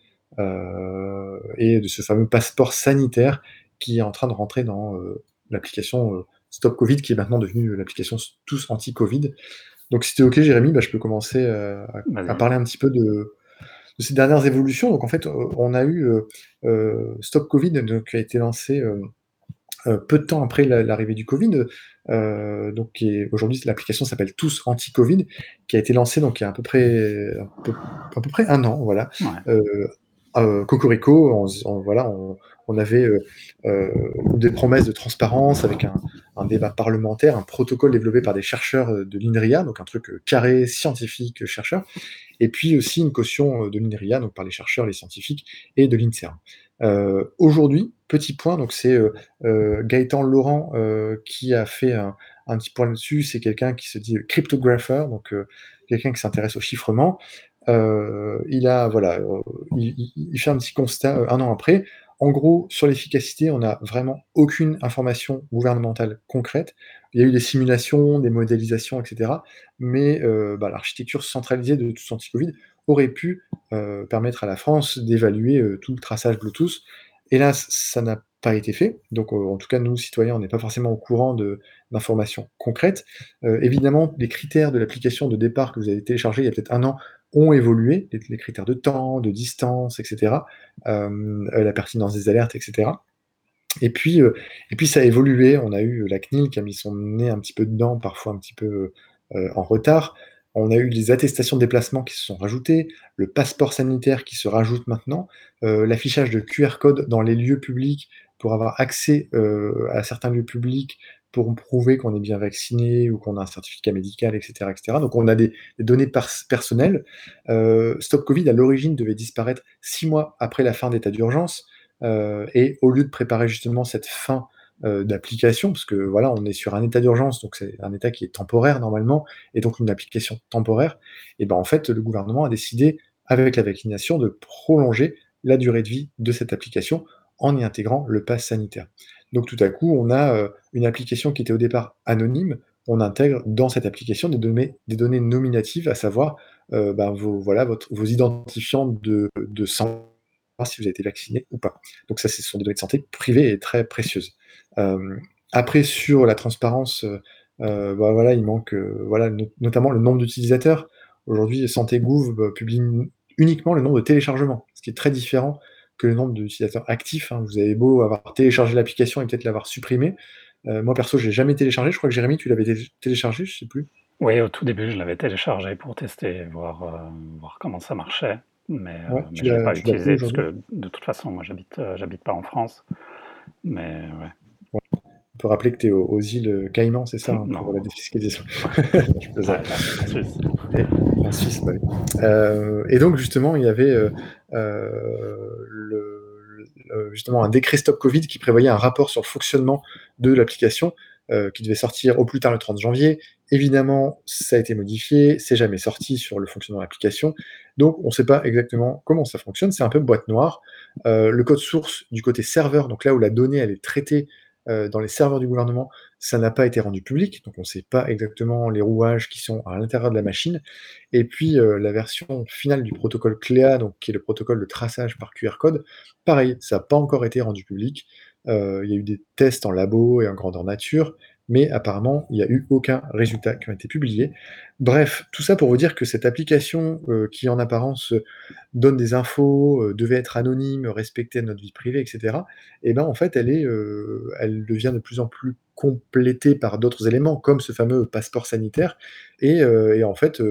et de ce fameux passeport sanitaire qui est en train de rentrer dans, l'application, Stop Covid, qui est maintenant devenue l'application Tous Anti-Covid. Donc si es OK Jérémy, bah, je peux commencer, à parler un petit peu de de ces dernières évolutions. Donc en fait, heu, on a eu, heu heu, Stop Covid donc qui a été lancé, heu, peu de temps après l'a l'arrivée du Covid, donc aujourd'hui l'application s'appelle Tous Anti-Covid, qui a été lancée donc il y a à peu près à peu à peu près 1 an, voilà.
Ouais.
Heu, cocorico, on voilà, on avait, heu heu, des promesses de transparence avec un débat parlementaire, un protocole développé par des chercheurs, heu, de l'INRIA, donc un truc, carré, scientifique, heu, chercheur et puis aussi une caution, de l'INRIA, donc par les chercheurs, les scientifiques et de l'INSERM. Aujourd'hui, petit point, donc c'est, Gaëtan Laurent, qui a fait un petit point là-dessus. C'est quelqu'un qui se dit cryptographer, donc quelqu'un qui s'intéresse au chiffrement. Heu, il a voilà, heu, il fait un petit constat, heu, 1 an après. En gros, sur l'efficacité, on n'a vraiment aucune information gouvernementale concrète. Il y a eu des simulations, des modélisations et cetera, mais bah, l'architecture centralisée de Tous Anti-Covid aurait pu, permettre à la France d'évaluer, tout le traçage Bluetooth. Hélas, ça n'a pas été fait, donc en tout cas, nous, citoyens, on n'est pas forcément au courant d'informations concrètes. Évidemment, les critères de l'application de départ que vous avez téléchargée il y a peut-être 1 an ont évolué, les critères de temps, de distance et cetera, hem, heu, la pertinence des alertes et cetera et puis, heu et puis ça a évolué. On a eu la CNIL qui a mis son nez un petit peu dedans, parfois un petit peu, en retard. On a eu les attestations de déplacement qui se sont rajoutées, le passeport sanitaire qui se rajoute maintenant, l'affichage de QR code dans les lieux publics pour avoir accès, à certains lieux publics pour prouver qu'on est bien vacciné ou qu'on a un certificat médical, etc., etc. Donc on a des, données personnelles. Euh, Stop Covid, à l'origine, devait disparaître six mois après la fin d'état d'urgence. Euh, et au lieu de préparer justement cette fin euh, d'application, parce que voilà, on est sur un état d'urgence, donc c'est un état qui est temporaire normalement, et donc une application temporaire, et ben en fait, le gouvernement a décidé, avec la vaccination, de prolonger la durée de vie de cette application en y intégrant le pass sanitaire. Donc tout à coup, on a euh, une application qui était au départ anonyme, on intègre dans cette application des données, nominatives, à savoir euh, ben, vos, identifiants de, de santé si vous avez été vacciné ou pas. Donc ça, ce sont des données de santé privées et très précieuses. Euh, après, sur la transparence, bah, voilà, il manque voilà, notamment le nombre d'utilisateurs. Aujourd'hui, Santé Gouv publie uniquement le nombre de téléchargements, ce qui est très différent que le nombre d'utilisateurs actifs. Hein. Vous avez beau avoir téléchargé l'application et peut-être l'avoir supprimé. moi, perso, je l'ai jamais téléchargé. Je crois que Jérémy, tu l'avais téléchargé, je sais plus.
Oui, au tout début, je l'avais téléchargé pour tester, voir, voir comment ça marchait. Mais, je ne l'ai pas utilisé parce que de toute façon, moi, j'habite, j'habite pas en France. Mais ouais.
On peut rappeler que tu es aux, îles Caïmans, c'est ça, hein, pour la défiscalisation. Je en Suisse. En euh, et donc, justement, il y avait euh, euh, le, justement un décret Stop Covid qui prévoyait un rapport sur le fonctionnement de l'application qui devait sortir au plus tard le 30 janvier. Évidemment, ça a été modifié, c'est jamais sorti sur le fonctionnement de l'application. Donc, on ne sait pas exactement comment ça fonctionne. C'est un peu boîte noire. le code source du côté serveur, donc là où la donnée elle est traitée euh, dans les serveurs du gouvernement, ça n'a pas été rendu public, donc on ne sait pas exactement les rouages qui sont à l'intérieur de la machine. Et puis euh, la version finale du protocole CLEA, donc qui est le protocole de traçage par QR code, pareil, ça n'a pas encore été rendu public. Euh, il y a eu des tests en labo et en grandeur nature, mais apparemment, il n'y a eu aucun résultat qui a été publié. Bref, tout ça pour vous dire que cette application, euh, qui en apparence donne des infos, devait être anonyme, respecter notre vie privée, etc., eh ben, en fait, elle, est, elle devient de plus en plus complétée par d'autres éléments, comme ce fameux passeport sanitaire, et, et en fait,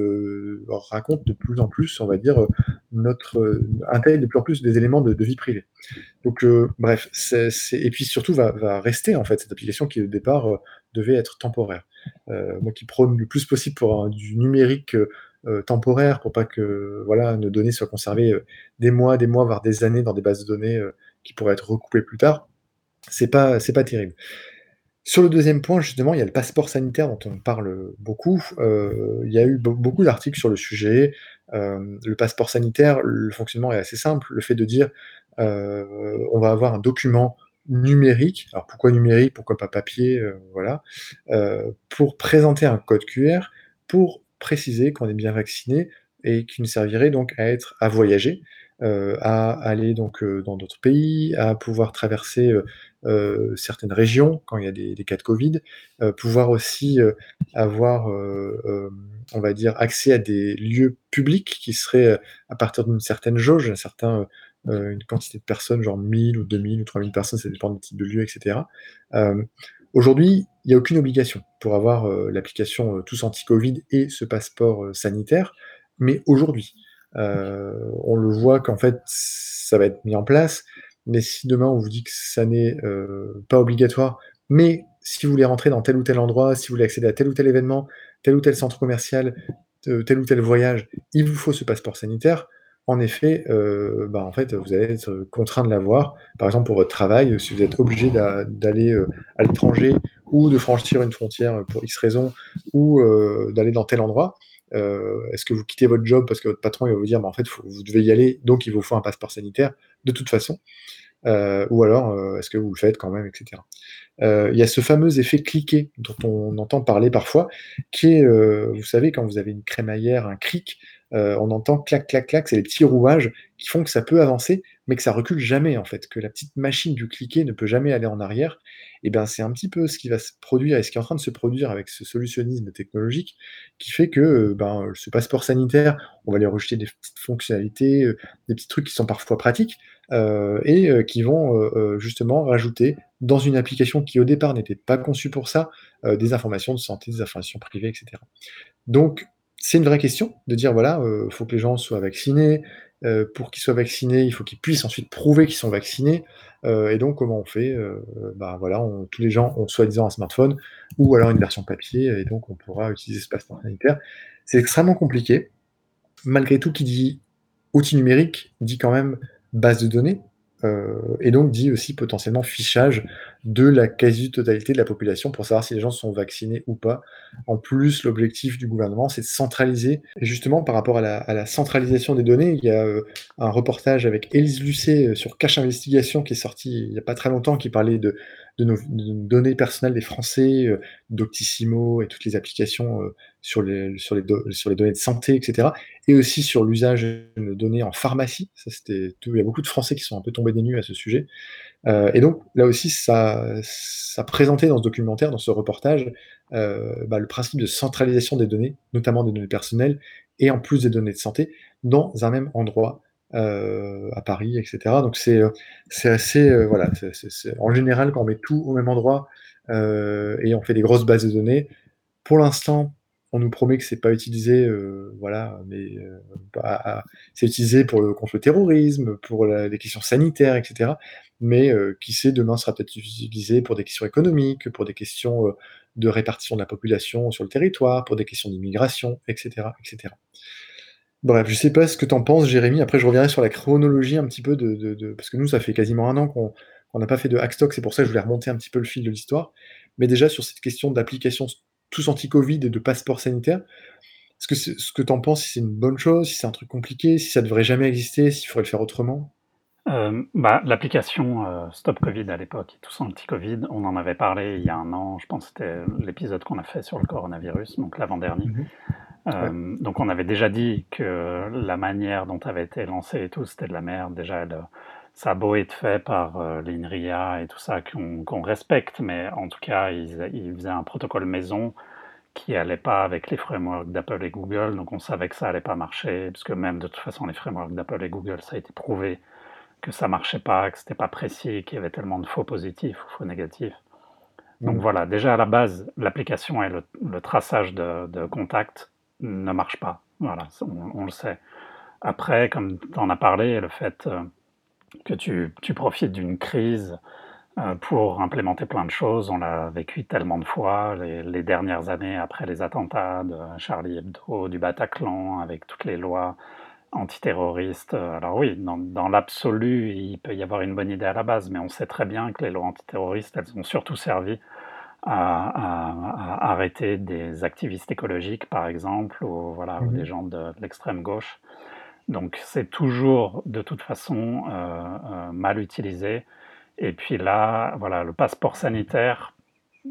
raconte de plus en plus, on va dire, notre, intègre de plus en plus des éléments de, vie privée. Donc, bref, c'est, et puis surtout va, va, rester, en fait, cette application qui, au départ, devait être temporaire. Euh, moi qui prône le plus possible pour du numérique euh, temporaire, pour pas que voilà, nos données soient conservées euh, des mois, des mois, voire des années dans des bases de données qui pourraient être recoupées plus tard, c'est pas, pas terrible. Sur le deuxième point, justement, il y a le passeport sanitaire dont on parle beaucoup. il y a eu beaucoup d'articles sur le sujet. le passeport sanitaire, le fonctionnement est assez simple. Le fait de dire on va avoir un document numérique. Alors pourquoi numérique, pourquoi pas papier, euh, voilà, euh, pour présenter un code QR pour préciser qu'on est bien vacciné et qui nous servirait donc à être à voyager, euh, à aller donc dans d'autres pays, à pouvoir traverser certaines régions quand il y a des, cas de Covid, pouvoir aussi avoir, on va dire, accès à des lieux publics qui seraient à partir d'une certaine jauge, un certain euh, une quantité de personnes, genre 1000 ou 2000 ou 3000 personnes, ça dépend du type de lieu, etc. Euh, aujourd'hui, il n'y a aucune obligation pour avoir euh, l'application Tous Anti-Covid et ce passeport sanitaire, mais aujourd'hui, on le voit qu'en fait, ça va être mis en place, mais si demain on vous dit que ça n'est pas obligatoire, mais si vous voulez rentrer dans tel ou tel endroit, si vous voulez accéder à tel ou tel événement, tel ou tel centre commercial, tel ou tel voyage, il vous faut ce passeport sanitaire en effet, euh, bah, en fait, vous allez être contraint de l'avoir. Par exemple, pour votre travail, si vous êtes obligé d'aller euh, à l'étranger ou de franchir une frontière pour X raison ou euh, d'aller dans tel endroit, est-ce que vous quittez votre job parce que votre patron va vous dire, bah, en fait, vous devez y aller, donc il vous faut un passeport sanitaire de toute façon ou alors est-ce que vous le faites quand même, etc. Il y a ce fameux effet cliqué dont on entend parler parfois, qui est, vous savez, quand vous avez une crémaillère, un cric, euh, on entend clac, clac, clac, c'est les petits rouages qui font que ça peut avancer, mais que ça recule jamais en fait, que la petite machine du cliquet ne peut jamais aller en arrière. Et bien c'est un petit peu ce qui va se produire et ce qui est en train de se produire avec ce solutionnisme technologique qui fait que euh, ben, ce passeport sanitaire, on va lui rejeter des fonctionnalités, euh, des petits trucs qui sont parfois pratiques et qui vont justement rajouter dans une application qui au départ n'était pas conçue pour ça, des informations de santé, des informations privées, etc. Donc c'est une vraie question de dire voilà, il euh, faut que les gens soient vaccinés, euh, pour qu'ils soient vaccinés, il faut qu'ils puissent ensuite prouver qu'ils sont vaccinés. Euh, et donc, comment on fait bah, voilà, tous les gens ont soi-disant un smartphone ou alors une version papier, et donc on pourra utiliser ce passeport sanitaire. C'est extrêmement compliqué. Malgré tout, qui dit outil numérique dit quand même base de données, et donc dit aussi potentiellement fichage de la quasi-totalité de la population pour savoir si les gens sont vaccinés ou pas. En plus, l'objectif du gouvernement, c'est de centraliser. Et justement, par rapport à la, centralisation des données, il y a euh, un reportage avec Élise Lucet euh, sur Cache Investigation qui est sorti il n'y a pas très longtemps, qui parlait de, de nos, données personnelles des Français, euh, Doctissimo et toutes les applications euh, sur, les, données de santé, etc. Et aussi sur l'usage de données en pharmacie. Ça, c'était Il y a beaucoup de Français qui sont un peu tombés des nues à ce sujet. Euh, et donc, là aussi, ça, présentait dans ce documentaire, dans ce reportage, bah, le principe de centralisation des données, notamment des données personnelles, et en plus des données de santé, dans un même endroit. Euh, à Paris, etc. Donc c'est euh, assez euh, voilà. en général, quand on met tout au même endroit et on fait des grosses bases de données, pour l'instant, on nous promet que c'est pas utilisé, voilà, mais c'est utilisé pour le, contre le terrorisme, pour les questions sanitaires, etc. Mais qui sait, demain sera peut-être utilisé pour des questions économiques, pour des questions de répartition de la population sur le territoire, pour des questions d'immigration, etc., etc. Bref, je sais pas ce que t'en penses, Jérémy. Après, je reviendrai sur la chronologie un petit peu de, parce que nous, ça fait quasiment un an qu'on n'a pas fait de Hackstock, c'est pour ça que je voulais remonter un petit peu le fil de l'histoire. Mais déjà sur cette question d'application tous anti-Covid et de passeport sanitaire, est-ce que ce que t'en penses, si c'est une bonne chose, si c'est un truc compliqué, si ça devrait jamais exister, s'il faudrait le faire autrement?
Euh, bah, L'application euh, Stop Covid à l'époque, tous anti-Covid, on en avait parlé il y a un an, je pense que c'était l'épisode qu'on a fait sur le coronavirus, donc l'avant-dernier. Mhm. Euh, donc on avait déjà dit que la manière dont avait été lancé et tout, c'était de la merde. Déjà, ça a beau être fait par euh, l'INRIA et tout ça, qu'on respecte, mais en tout cas, ils, faisaient un protocole maison qui allait pas avec les frameworks d'Apple et Google, donc on savait que ça allait pas marcher, parce que même de toute façon, les frameworks d'Apple et Google, ça a été prouvé que ça marchait pas, que c'était pas précis, qu'il y avait tellement de faux positifs ou faux négatifs. Donc mmh. voilà, déjà à la base, l'application et le, traçage de, de contacts ne marche pas. Voilà, on, le sait. Après, comme tu en as parlé, le fait euh, que tu, profites d'une crise euh, pour implémenter plein de choses, on l'a vécu tellement de fois les, dernières années après les attentats de Charlie Hebdo, du Bataclan, avec toutes les lois antiterroristes. Alors oui, dans l'absolu, il peut y avoir une bonne idée à la base, mais on sait très bien que les lois antiterroristes, elles ont surtout servi à, arrêter des activistes écologiques, par exemple, ou, voilà, ou des mhm. gens de, l'extrême gauche. Donc c'est toujours de toute façon euh, euh, mal utilisé. Et puis là, voilà, le passeport sanitaire,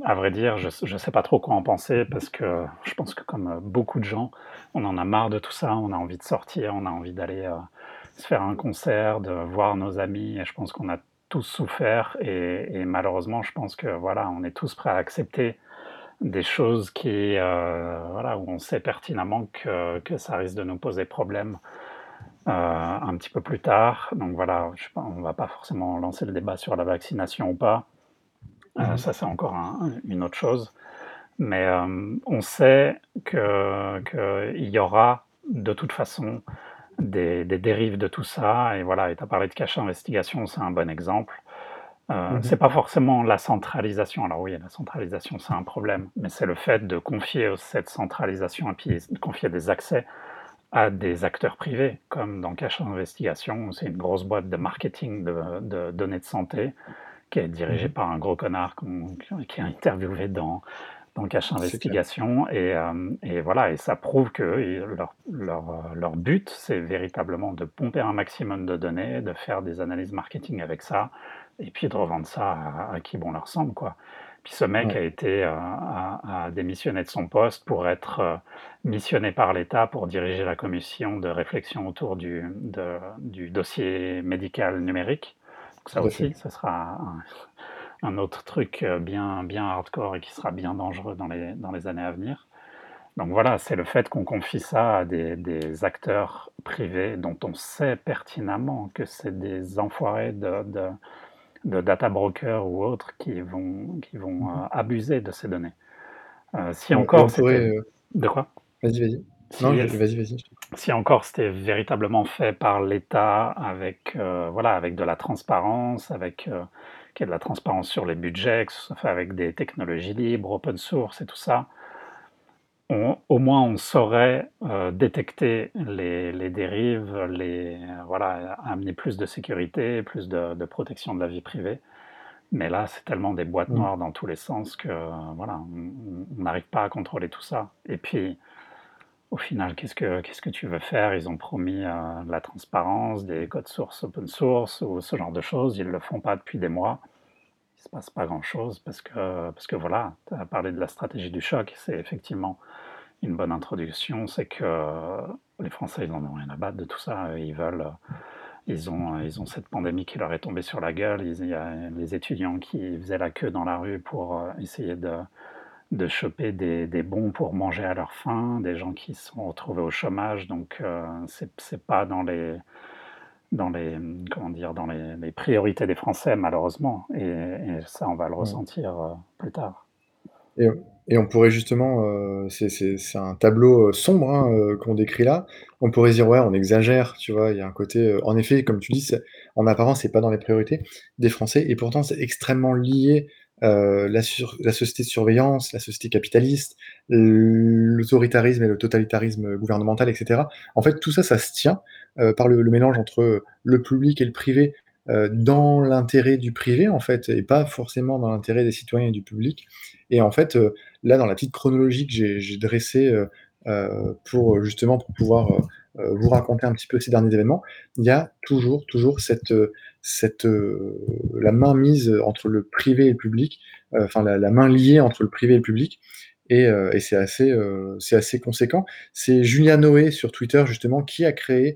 à vrai dire, je ne sais pas trop quoi en penser parce que je pense que comme beaucoup de gens, on en a marre de tout ça, on a envie de sortir, on a envie d'aller euh, se faire un concert, de voir nos amis, et je pense qu'on a tous souffert et, malheureusement, je pense que voilà, on est tous prêts à accepter des choses qui, euh, voilà, où on sait pertinemment que, que, ça risque de nous poser problème euh, un petit peu plus tard. Donc voilà, je on va pas forcément lancer le débat sur la vaccination ou pas. Euh, mmh ça, c'est encore une autre chose. Mais on sait qu'il y aura de toute façon des, dérives de tout ça. Et voilà, et tu as parlé de cache investigation, c'est un bon exemple. Euh, mhm. C'est pas forcément la centralisation. Alors oui, la centralisation, c'est un problème, mais c'est le fait de confier cette centralisation et puis de confier des accès à des acteurs privés, comme dans Cache Investigation, c'est une grosse boîte de marketing de, données de santé qui est dirigée mhm. par un gros connard qui est interviewé dans, dans Cache Investigation. Et, euh, et, voilà, et ça prouve que leur, leur, leur but, c'est véritablement de pomper un maximum de données, de faire des analyses marketing avec ça, et puis de revendre ça à, qui bon leur semble. Quoi. Puis ce mec a été euh, a, démissionné de son poste pour être euh, missionné par l'État pour diriger la commission de réflexion autour du, de, du dossier médical numérique. Donc ça aussi, ce sera un, un autre truc euh, bien, bien hardcore et qui sera bien dangereux dans les, dans les années à venir. Donc voilà, c'est le fait qu'on confie ça à des, des, acteurs privés dont on sait pertinemment que c'est des enfoirés de, de, de, data brokers ou autres qui vont, qui vont mhm. euh, abuser de ces données. Euh, si encore,
pourrait,
de quoi?
Vas-y, vas-y.
Si,
Non, je- vas-y, vas-y. je t'écoute.
si encore c'était véritablement fait par l'État avec, euh, voilà, avec de la transparence, avec euh, qu'il y ait de la transparence sur les budgets, que ce soit fait avec des technologies libres, open source et tout ça, on- au moins on saurait euh, détecter les, les dérives, les, voilà, amener plus de sécurité, plus de, de protection de la vie privée. Mais là, c'est tellement des boîtes
Mm.
noires dans tous les sens que voilà, on n'arrive pas à contrôler tout ça. Et puis, au final, qu'est-ce que, qu'est-ce que tu veux faire? Ils ont promis euh, de la transparence, des codes sources open source ou ce genre de choses. Ils ne le font pas depuis des mois. Il ne se passe pas grand-chose parce que, parce que voilà, tu as parlé de la stratégie du choc. C'est effectivement une bonne introduction. C'est que les Français, ils n'en ont rien à battre de tout ça. Ils veulent... Ils ont, ils ont cette pandémie qui leur est tombée sur la gueule. Il y a les étudiants qui faisaient la queue dans la rue pour euh, essayer de, de choper des, des bons pour manger à leur faim, des gens qui se sont retrouvés au chômage. Donc, euh, c'est pas dans les, dans les, comment dire, dans les, les priorités des Français, malheureusement. Et, et ça, on va le ressentir euh, plus tard.
Et, et on pourrait justement, euh, c'est un tableau euh, sombre hein, euh, qu'on décrit là. On pourrait dire, ouais, on exagère, tu vois. Il y a un côté, euh, en effet, comme tu dis, en apparence, c'est pas dans les priorités des Français, et pourtant, c'est extrêmement lié. euh, la, sur- la société de surveillance, la société capitaliste, l'autoritarisme et le totalitarisme gouvernemental, etc. En fait, tout ça, ça se tient par le, mélange entre le public et le privé euh, dans l'intérêt du privé, en fait, et pas forcément dans l'intérêt des citoyens et du public. Et en fait, euh, là, dans la petite chronologie que j'ai dressée euh, euh, pour justement pour pouvoir euh, euh, vous raconter un petit peu ces derniers événements, il y a toujours, toujours cette, euh, cette euh, la main mise entre le privé et le public, euh, enfin la, main liée entre le privé et le public. Et, euh, c'est assez, euh, assez conséquent. C'est Julien Noé sur Twitter justement qui a créé euh,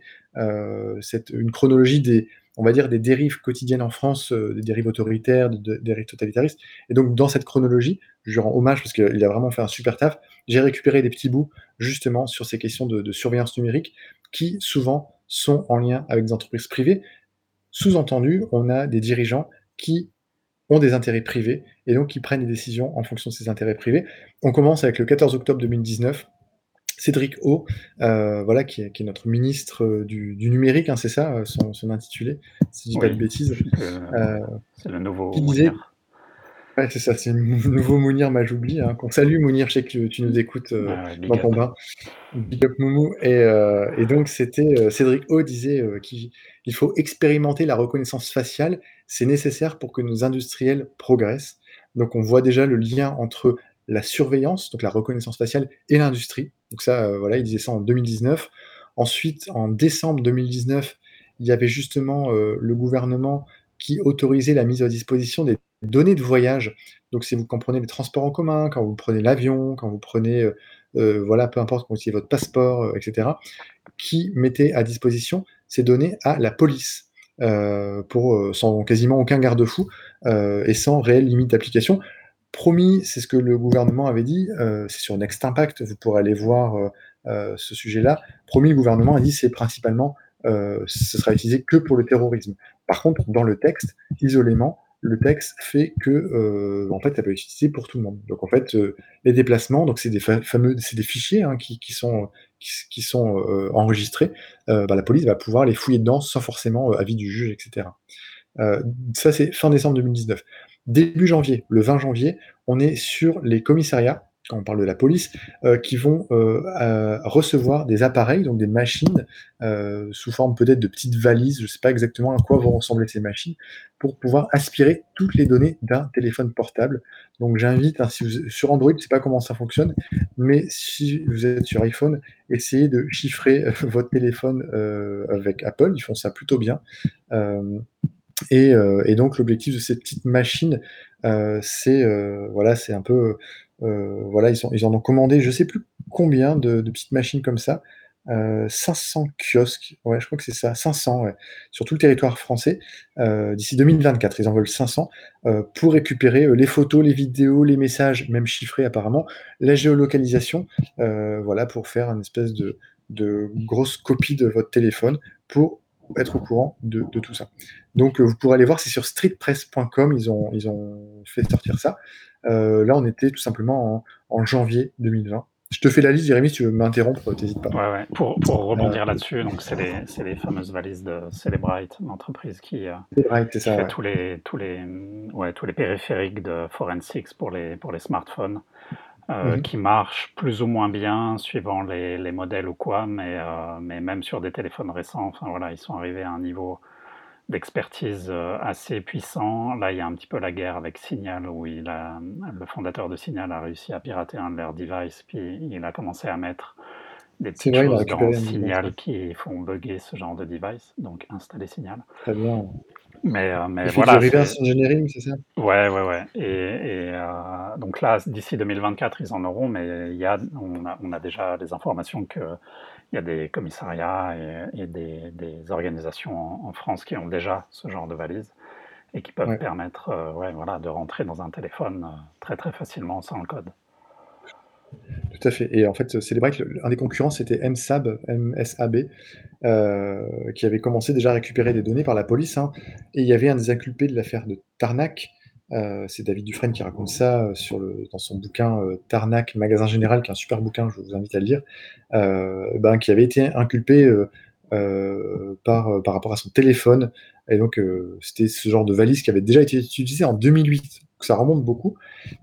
cette, une chronologie des, dérives quotidiennes en France, euh, des dérives autoritaires, des, dérives totalitaristes. Et donc dans cette chronologie, je lui rends hommage parce qu'il a vraiment fait un super taf. J'ai récupéré des petits bouts justement sur ces questions de surveillance numérique qui souvent sont en lien avec des entreprises privées. Sous-entendu, on a des dirigeants qui ont des intérêts privés et donc qui prennent des décisions en fonction de ces intérêts privés. On commence avec le 14 octobre 2019. Cédric O, euh, voilà, qui est, qui est notre ministre euh, du, du numérique, hein, c'est ça, euh, son, son intitulé, si je dis pas de bêtises.
euh, c'est le nouveau
qui disait-
Mounir.
Ouais, c'est ça, c'est le nouveau Mounir Majoubli. Hein, qu'on salue Mounir, je sais que tu nous écoutes euh,
big
dans ton bain. Big up Moumou. Et, et donc, c'était Cédric O disait qu'il il faut expérimenter la reconnaissance faciale. C'est nécessaire pour que nos industriels progressent. Donc, on voit déjà le lien entre la surveillance, donc la reconnaissance faciale, et l'industrie. Donc, ça, euh, voilà, il disait ça en 2019. Ensuite, en décembre 2019, il y avait justement euh, le gouvernement qui autorisait la mise à disposition des données de voyage. Donc, si vous comprenez les transports en commun, quand vous prenez l'avion, quand vous prenez, euh, voilà, peu importe, quand vous votre passeport, etc., qui mettait à disposition ces données à la police pour sans quasiment aucun garde-fou et sans réelle limite d'application. Promis, c'est ce que le gouvernement avait dit, euh, c'est sur Next Impact, vous pourrez aller voir euh, euh, ce sujet-là. Promis, le gouvernement a dit c'est principalement, ce sera utilisé que pour le terrorisme. Par contre, dans le texte, isolément, le texte fait que, en fait, ça peut être utilisé pour tout le monde. Donc, en fait, les déplacements, donc c'est des fa- fameux, fichiers hein, qui, sont enregistrés. bah, la police va pouvoir les fouiller dedans sans forcément avis du juge, etc. Ça, c'est fin décembre 2019. Début janvier, le 20 janvier, on est sur les commissariats, quand on parle de la police, euh, qui vont euh, euh, recevoir des appareils, donc des machines, sous forme peut-être de petites valises, je ne sais pas exactement à quoi vont ressembler ces machines, pour pouvoir aspirer toutes les données d'un téléphone portable. Donc j'invite, hein, si vous, sur Android, je ne sais pas comment ça fonctionne, mais si vous êtes sur iPhone, essayez de chiffrer votre téléphone avec Apple, ils font ça plutôt bien. Euh, et, donc l'objectif de ces petites machines, euh, c'est euh, voilà, c'est un peu voilà, ils, en ont commandé, je sais plus combien de, petites machines comme ça, euh, 500 kiosques, ouais, je crois que c'est ça, 500 ouais, sur tout le territoire français. D'ici 2024. Ils en veulent 500 euh, pour récupérer les photos, les vidéos, les messages, même chiffrés apparemment, la géolocalisation, voilà, pour faire une espèce de, de grosse copie de votre téléphone pour être au courant de, de tout ça. Donc, euh, vous pourrez aller voir, c'est sur streetpress.com, ils ont, ils ont fait sortir ça. Euh, là, on était tout simplement en, en janvier 2020. Je te fais la liste, Jérémy, si tu veux m'interrompre, t'hésites pas.
Ouais, ouais. Pour, pour rebondir là-dessus, donc c'est les, les fameuses valises de Celebrite, l'entreprise qui, euh,
Celebrite,
qui
ça,
fait
ouais.
tous les, tous les, ouais, tous les périphériques de forensics pour les, pour les smartphones, euh,
Mhm.
qui marchent plus ou moins bien suivant les, les modèles ou quoi, mais, euh, mais même sur des téléphones récents, enfin voilà, ils sont arrivés à un niveau d'expertise euh, assez puissant. Là, il y a un petit peu la guerre avec Signal, où il a, le fondateur de Signal a réussi à pirater un de leurs devices, puis il a commencé à mettre des
C'est
petites
vrai, il a
choses
récupéré
dans
un device,
Signal
ouais.
qui font bugger ce genre de device, donc installer Signal.
Très bien.
Mais, euh, mais voilà,
du reverse engineering, c'est ça?
Ouais, ouais, ouais. Et, et, euh, donc là, d'ici 2024, ils en auront, mais il y a, on, a, on a déjà des informations qu'il y a des commissariats et, et des, des, organisations en, en, France qui ont déjà ce genre de valises et qui peuvent
Ouais.
permettre euh, ouais, voilà, de rentrer dans un téléphone très très facilement sans le code.
Tout à fait. Et en fait, Celebrite, le- un des concurrents, c'était MSAB, MSAB, euh, qui avait commencé déjà à récupérer des données par la police. hein. Et il y avait un des inculpés de l'affaire de Tarnac. euh, c'est David Dufresne qui raconte ça euh, dans son bouquin euh, Tarnac, Magasin Général, qui est un super bouquin, je vous invite à le lire, ben, qui avait été inculpé par, rapport à son téléphone. Et donc, c'était ce genre de valise qui avait déjà été utilisé en 2008. Ça remonte beaucoup.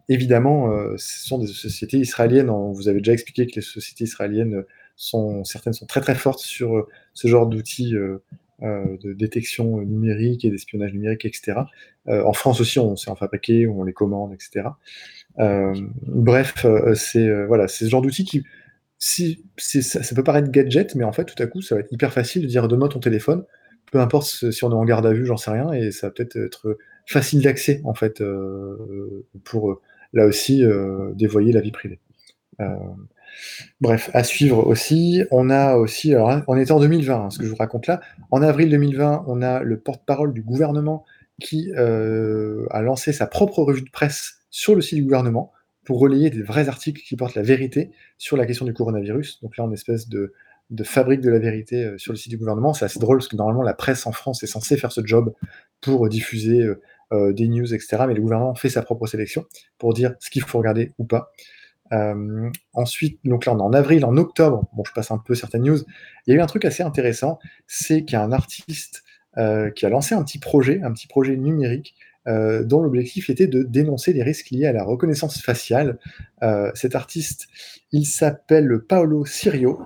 Évidemment, euh, ce sont des sociétés israéliennes. On vous avait déjà expliqué que les sociétés israéliennes sont certaines sont très très fortes sur euh, ce genre d'outils euh, de détection numérique et d'espionnage numérique, etc. En France aussi, on sait en fabriquer, on les commande, etc. Bref, c'est voilà, c'est ce genre d'outils qui, si, ça, peut paraître gadget, mais en fait, tout à coup, ça va être hyper facile de dire donne-moi ton téléphone, peu importe si on est en garde à vue, j'en sais rien, et ça va peut-être être facile d'accès en fait euh, pour euh, là aussi euh, dévoyer la vie privée. Bref, à suivre aussi. On a aussi, alors, hein, on était en 2020, hein, ce que je vous raconte là. En avril 2020, on a le porte-parole du gouvernement qui a lancé sa propre revue de presse sur le site du gouvernement pour relayer des vrais articles qui portent la vérité sur la question du coronavirus. Donc là, est espèce de, fabrique de la vérité sur le site du gouvernement. C'est assez drôle parce que normalement, la presse en France est censée faire ce job pour diffuser euh, des news, etc. Mais le gouvernement fait sa propre sélection pour dire ce qu'il faut regarder ou pas. Euh, ensuite, donc là on est en avril, en octobre, bon je passe un peu certaines news, il y a eu un truc assez intéressant, c'est qu'il y a un artiste euh, qui a lancé un petit projet, un petit projet numérique, dont l'objectif était de dénoncer les risques liés à la reconnaissance faciale. Cet artiste, il s'appelle Paolo Sirio,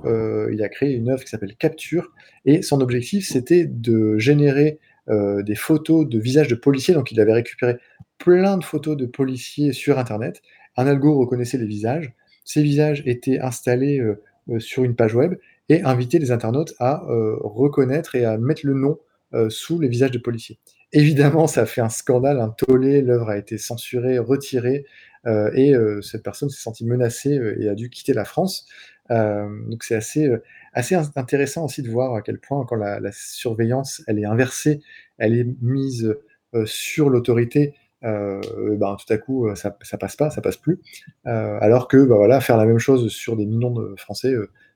il a créé une œuvre qui s'appelle Capture, et son objectif c'était de générer euh, des photos de visages de policiers, donc il avait récupéré plein de photos de policiers sur Internet, un algo reconnaissait les visages, ces visages étaient installés euh, euh, sur une page web et invitait les internautes à reconnaître et à mettre le nom sous les visages de policiers. Évidemment, ça a fait un scandale, un tollé, l'œuvre a été censurée, retirée, et cette personne s'est sentie menacée et a dû quitter la France. Donc c'est assez, assez in- intéressant aussi de voir à quel point quand la, la surveillance elle est inversée, elle est mise euh, sur l'autorité, euh, ben, tout à coup, euh, ça, ça passe pas, ça passe plus. Alors que, bah, voilà, faire la même chose sur des millions de Français,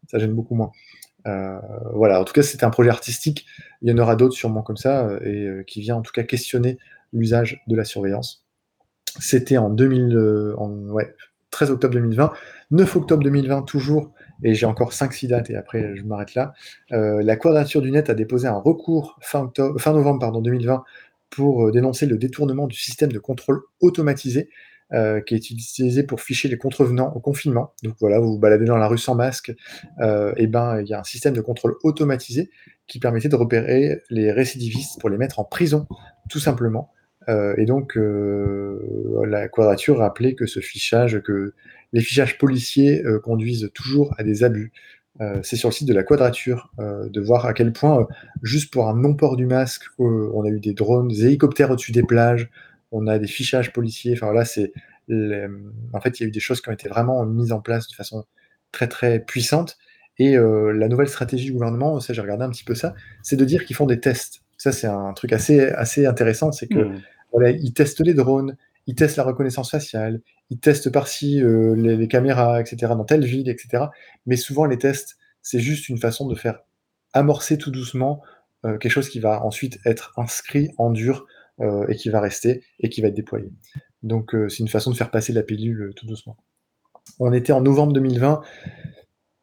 ça gêne beaucoup moins. Voilà, en tout cas, c'était un projet artistique. Il y en aura d'autres sûrement comme ça, et qui vient en tout cas questionner l'usage de la surveillance. C'était en 2000, euh, en, ouais, 13 octobre 2020, 9 octobre 2020 toujours, et j'ai encore 5-6 dates et après je m'arrête là. Euh, la Quadrature du Net a déposé un recours fin, octobre, fin novembre pardon, 2020 pour euh, dénoncer le détournement du système de contrôle automatisé euh, qui est utilisé pour ficher les contrevenants au confinement. Donc voilà, vous vous baladez dans la rue sans masque, et ben il y a un système de contrôle automatisé qui permettait de repérer les récidivistes pour les mettre en prison, tout simplement. Et donc la Quadrature rappelait que ce fichage, que les fichages policiers euh, conduisent toujours à des abus. Euh, c'est sur le site de la Quadrature euh, de voir à quel point, euh, juste pour un non-port du masque, on a eu des drones, des hélicoptères au-dessus des plages, on a des fichages policiers. Enfin là, c'est les- en fait, il y a eu des choses qui ont été vraiment mises en place de façon très très puissante. Et la nouvelle stratégie du gouvernement, ça j'ai regardé un petit peu ça, c'est de dire qu'ils font des tests. Ça c'est un truc assez assez intéressant, c'est que voilà, ils testent les drones, ils testent la reconnaissance faciale, ils testent par-ci euh, les, caméras, etc., dans telle ville, etc. Mais souvent, les tests, c'est juste une façon de faire amorcer tout doucement euh, quelque chose qui va ensuite être inscrit en dur euh, et qui va rester et qui va être déployé. Donc, c'est une façon de faire passer la pilule tout doucement. On était en novembre 2020.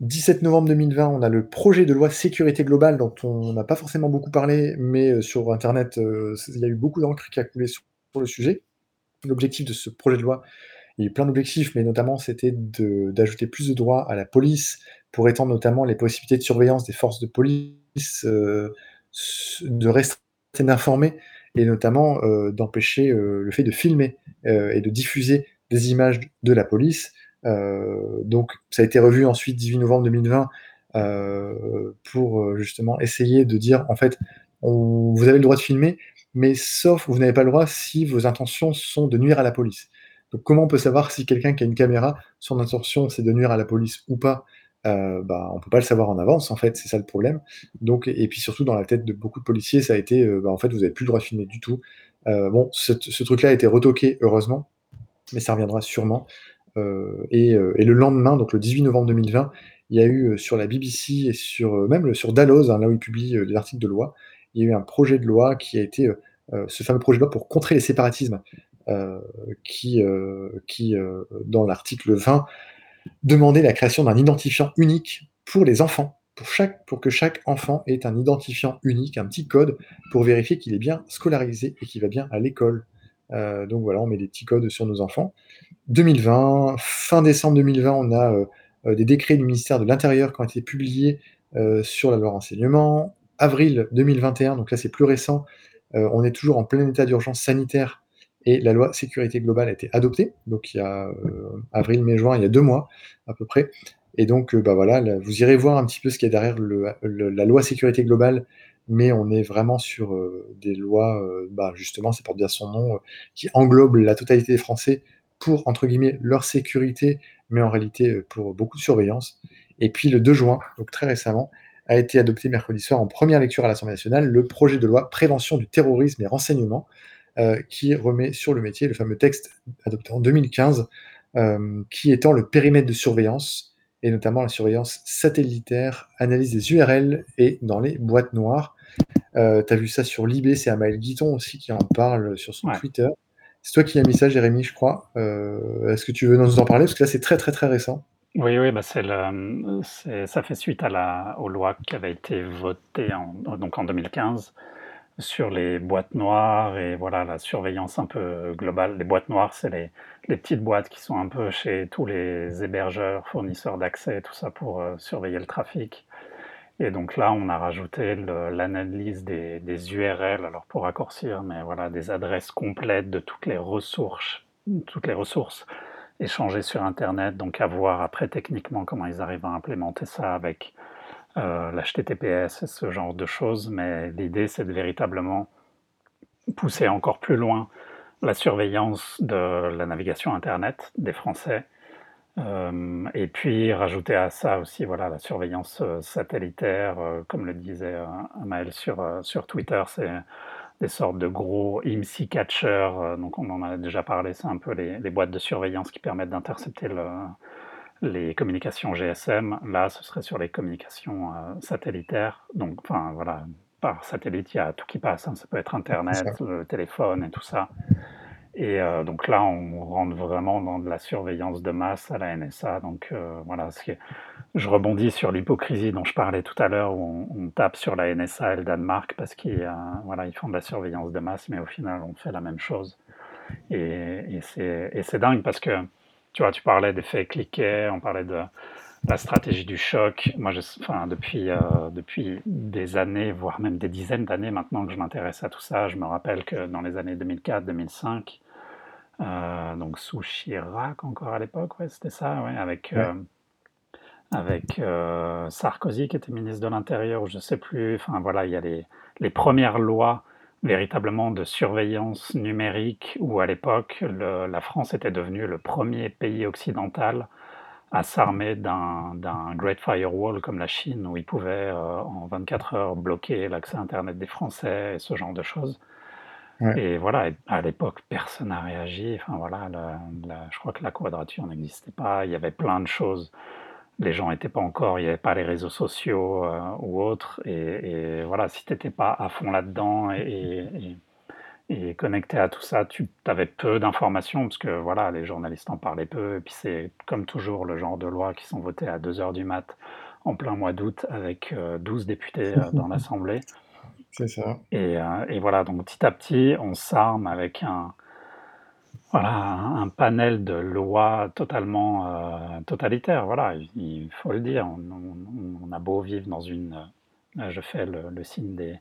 17 novembre 2020, on a le projet de loi sécurité globale dont on n'a pas forcément beaucoup parlé, mais sur Internet, il y a eu beaucoup d'encre qui a coulé sur le sujet. L'objectif de ce projet de loi, il y a eu plein d'objectifs, mais notamment c'était d'ajouter plus de droits à la police pour étendre notamment les possibilités de surveillance des forces de police, euh, de rester informés et notamment euh, d'empêcher euh, le fait de filmer euh, et de diffuser des images de la police. Donc ça a été revu ensuite 18 novembre 2020 euh, pour justement essayer de dire en fait vous avez le droit de filmer, mais sauf vous n'avez pas le droit si vos intentions sont de nuire à la police. Donc comment on peut savoir si quelqu'un qui a une caméra, son intention c'est de nuire à la police ou pas? Euh, bah, on peut pas le savoir en avance en fait, c'est ça le problème. Donc et puis surtout dans la tête de beaucoup de policiers, ça a été euh, bah, en fait vous avez plus le droit de filmer du tout. Euh, bon, ce, truc-là a été retoqué heureusement, mais ça reviendra sûrement. Euh, et, le lendemain, donc le 18 novembre 2020, il y a eu sur la BBC et sur même sur Dalloz, hein, là où ils publient des articles de loi, il y a eu un projet de loi qui a été euh, euh, ce fameux projet de loi pour contrer les séparatismes, euh, qui, dans l'article 20 demandait la création d'un identifiant unique pour les enfants, pour, que chaque enfant ait un identifiant unique, un petit code pour vérifier qu'il est bien scolarisé et qu'il va bien à l'école. Donc voilà, on met des petits codes sur nos enfants. 2020, fin décembre 2020, on a des décrets du ministère de l'Intérieur qui ont été publiés sur la loi renseignement. Avril 2021, donc là c'est plus récent, euh, on est toujours en plein état d'urgence sanitaire et la loi sécurité globale a été adoptée. Donc il y a euh, avril, mai, juin, il y a deux mois à peu près. Et donc euh, bah voilà, là, vous irez voir un petit peu ce qu'il y a derrière la loi sécurité globale, mais on est vraiment sur des lois, bah, justement, ça porte bien son nom, qui englobent la totalité des Français pour, entre guillemets, leur sécurité, mais en réalité pour beaucoup de surveillance. Et puis le 2 juin, donc très récemment, a été adopté mercredi soir en première lecture à l'Assemblée nationale le projet de loi Prévention du terrorisme et renseignement, euh, qui remet sur le métier le fameux texte adopté en 2015, euh, qui étend le périmètre de surveillance, et notamment la surveillance satellitaire, analyse des URL et dans les boîtes noires. Euh, tu as vu ça sur Libé, c'est Amael Guiton aussi qui en parle sur son
Ouais.
Twitter. C'est toi qui as mis ça, Jérémy, je crois. Euh, Est-ce que tu veux nous en parler? Parce que là, c'est très, très, très récent.
Oui, oui, bah ça fait suite à la, aux lois qui avaient été votées en, donc en 2015 sur les boîtes noires et voilà la surveillance un peu globale. Les boîtes noires, c'est les, petites boîtes qui sont un peu chez tous les hébergeurs, fournisseurs d'accès, tout ça pour euh, surveiller le trafic. Et donc là, on a rajouté l'analyse des, des URL, alors pour raccourcir, mais voilà, des adresses complètes de toutes les ressources échangées sur Internet. Donc à voir après techniquement comment ils arrivent à implémenter ça avec euh, l'HTTPS et ce genre de choses. Mais l'idée, c'est de véritablement pousser encore plus loin la surveillance de la navigation Internet des Français. Euh, et puis rajouter à ça aussi voilà, la surveillance euh, satellitaire, comme le disait Maël sur, sur Twitter, c'est des sortes de gros IMSI catchers, euh, donc on en a déjà parlé, c'est un peu les, les boîtes de surveillance qui permettent d'intercepter le, les communications GSM. Là, ce serait sur les communications euh, satellitaires. Donc, enfin, voilà, par satellite, il y a tout qui passe. hein. Ça peut être Internet, le téléphone et tout ça. Et euh, donc là, on rentre vraiment dans de la surveillance de masse à la NSA. Donc euh, voilà, je rebondis sur l'hypocrisie dont je parlais tout à l'heure, où on, tape sur la NSA et le Danemark parce qu'ils voilà, font de la surveillance de masse, mais au final, on fait la même chose. Et, c'est dingue parce que, tu vois, tu parlais des faits cliquets, on parlait de la stratégie du choc. Moi, depuis, euh, depuis des années, voire même des dizaines d'années maintenant que je m'intéresse à tout ça, je me rappelle que dans les années 2004-2005, euh, donc sous Chirac encore à l'époque, ouais, c'était ça, ouais, avec,
Ouais.
euh, avec euh, Sarkozy qui était ministre de l'Intérieur, ou je sais plus. Enfin voilà, il y a les, les premières lois véritablement de surveillance numérique où à l'époque le- la France était devenue le premier pays occidental à s'armer d'un d'un Great Firewall comme la Chine où ils pouvaient en 24 heures bloquer l'accès Internet des Français et ce genre de choses.
Ouais.
Et voilà, à l'époque, personne n'a réagi. Enfin voilà, je crois que la quadrature n'existait pas. Il y avait plein de choses. Les gens n'étaient pas encore, il n'y avait pas les réseaux sociaux euh, ou autres. Et, et voilà, si tu n'étais pas à fond là-dedans et, et- Et connecté à tout ça, tu avais peu d'informations, parce que voilà, les journalistes en parlaient peu, et puis c'est comme toujours le genre de loi qui sont votées à 2 heures du mat en plein mois d'août avec 12 députés dans l'Assemblée.
C'est ça.
Et, et, voilà, donc petit à petit, on s'arme avec un, voilà, un panel de lois totalement euh, totalitaires. Voilà, il faut le dire. On, a beau vivre dans une, euh, je fais le, signe des,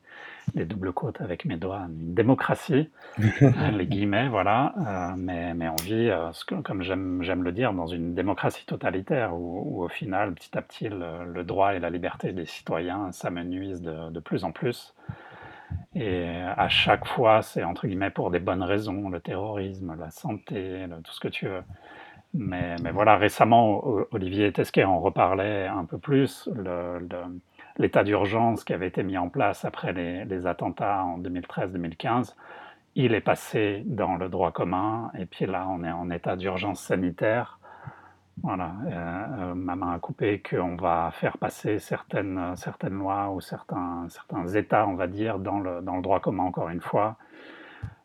des, doubles côtes avec mes doigts, une démocratie, euh, les guillemets, voilà. mais, mais, on vit, comme j'aime le dire, dans une démocratie totalitaire où, au final, petit à petit, le, droit et la liberté des citoyens s'amenuisent de, de plus en plus. Et à chaque fois, c'est entre guillemets pour des bonnes raisons, le terrorisme, la santé, tout ce que tu veux. Mais, mais, voilà, récemment, Olivier Tesquet en reparlait un peu plus. L'état d'urgence qui avait été mis en place après les, les attentats en 2013-2015, il est passé dans le droit commun. Et puis là, on est en état d'urgence sanitaire. Voilà, euh, euh, ma main a coupé qu'on va faire passer certaines, certaines lois ou certains, certains États, on va dire, dans le, dans le droit commun, encore une fois.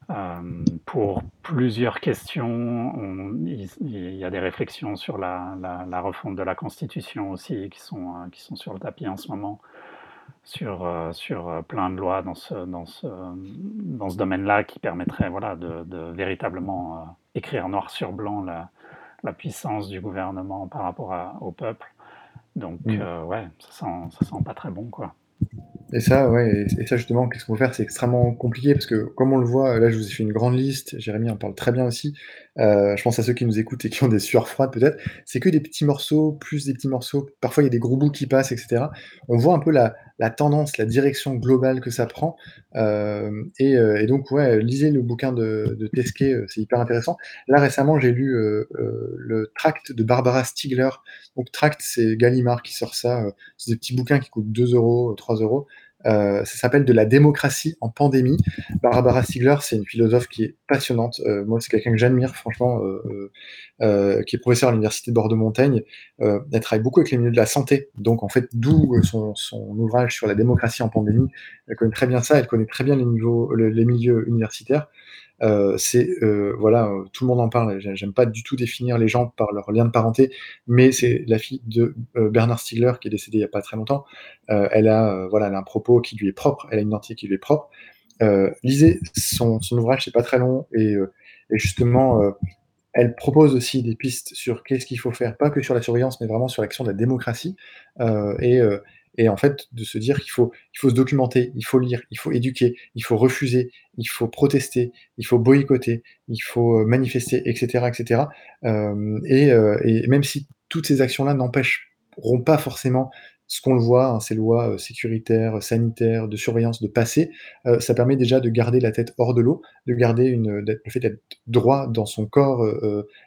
Euh, pour plusieurs questions, il y a des réflexions sur la, refonte de la Constitution aussi qui sont, qui sont sur le tapis en ce moment, sur, sur plein de lois dans ce, dans ce, dans ce domaine-là qui permettraient voilà, de, de véritablement écrire noir sur blanc la, la puissance du gouvernement par rapport au peuple. Donc, mm. euh, ouais, ça sent, ça sent pas très bon, quoi.
Et ça, ouais, et ça justement, qu'est-ce qu'on peut faire? C'est extrêmement compliqué parce que, comme on le voit, là, je vous ai fait une grande liste. Jérémy en parle très bien aussi. Euh, je pense à ceux qui nous écoutent et qui ont des sueurs froides peut-être. C'est que des petits morceaux, plus des petits morceaux. Parfois, il y a des gros bouts qui passent, etc. On voit un peu la, la tendance, la direction globale que ça prend. Euh, et, euh, et, donc, ouais, lisez le bouquin de, de Tesquet, euh, c'est hyper intéressant. Là, récemment, j'ai lu le tract de Barbara Stiegler. Donc, tract, c'est Gallimard qui sort ça. c'est des petits bouquins qui coûtent 2 euros, 3 euros. Euh, ça s'appelle De la démocratie en pandémie. Barbara Stiegler, c'est une philosophe qui est passionnante. Euh, moi, c'est quelqu'un que j'admire, franchement, euh, qui est professeur à l'université de Bordeaux-Montaigne. elle travaille beaucoup avec les milieux de la santé. Donc, en fait, d'où son, ouvrage sur la démocratie en pandémie. Elle connaît très bien ça. Elle connaît très bien les, niveaux, les milieux universitaires. Euh, c'est euh, voilà, euh, tout le monde en parle. J'aime pas du tout définir les gens par leur lien de parenté, mais c'est la fille de Bernard Stiegler qui est décédé il y a pas très longtemps. elle a voilà, un propos qui lui est propre, elle a une identité qui lui est propre. lisez son, son ouvrage, c'est pas très long et, et justement elle propose aussi des pistes sur qu'est-ce qu'il faut faire, pas que sur la surveillance, mais vraiment sur l'action de la démocratie. Et, et en fait de se dire qu'il faut, il faut se documenter, il faut lire, il faut éduquer, il faut refuser, il faut protester, il faut boycotter, il faut euh, manifester, etc., etc. Euh, et, euh, et, même si toutes ces actions-là n'empêcheront pas forcément ce qu'on le voit, hein, ces lois sécuritaires, sanitaires, de surveillance, de passer, ça permet déjà de garder la tête hors de l'eau, de garder une, le fait d'être droit dans son corps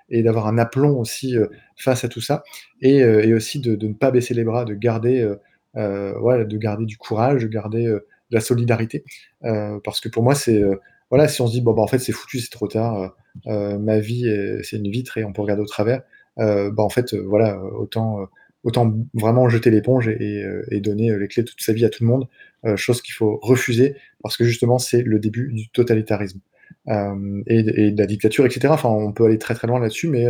et d'avoir un aplomb aussi face à tout ça, et, aussi de, ne pas baisser les bras, de garder euh, de garder du courage, de garder euh, de la solidarité. Euh, parce que pour moi, c'est voilà, si on se dit bon bah en fait c'est foutu, c'est trop tard, ma vie c'est une vitre et on peut regarder au travers, bah en fait voilà autant autant vraiment jeter l'éponge et, donner les clés de toute sa vie à tout le monde, chose qu'il faut refuser parce que justement c'est le début du totalitarisme et, de la dictature, etc. Enfin, on peut aller très très loin là-dessus, mais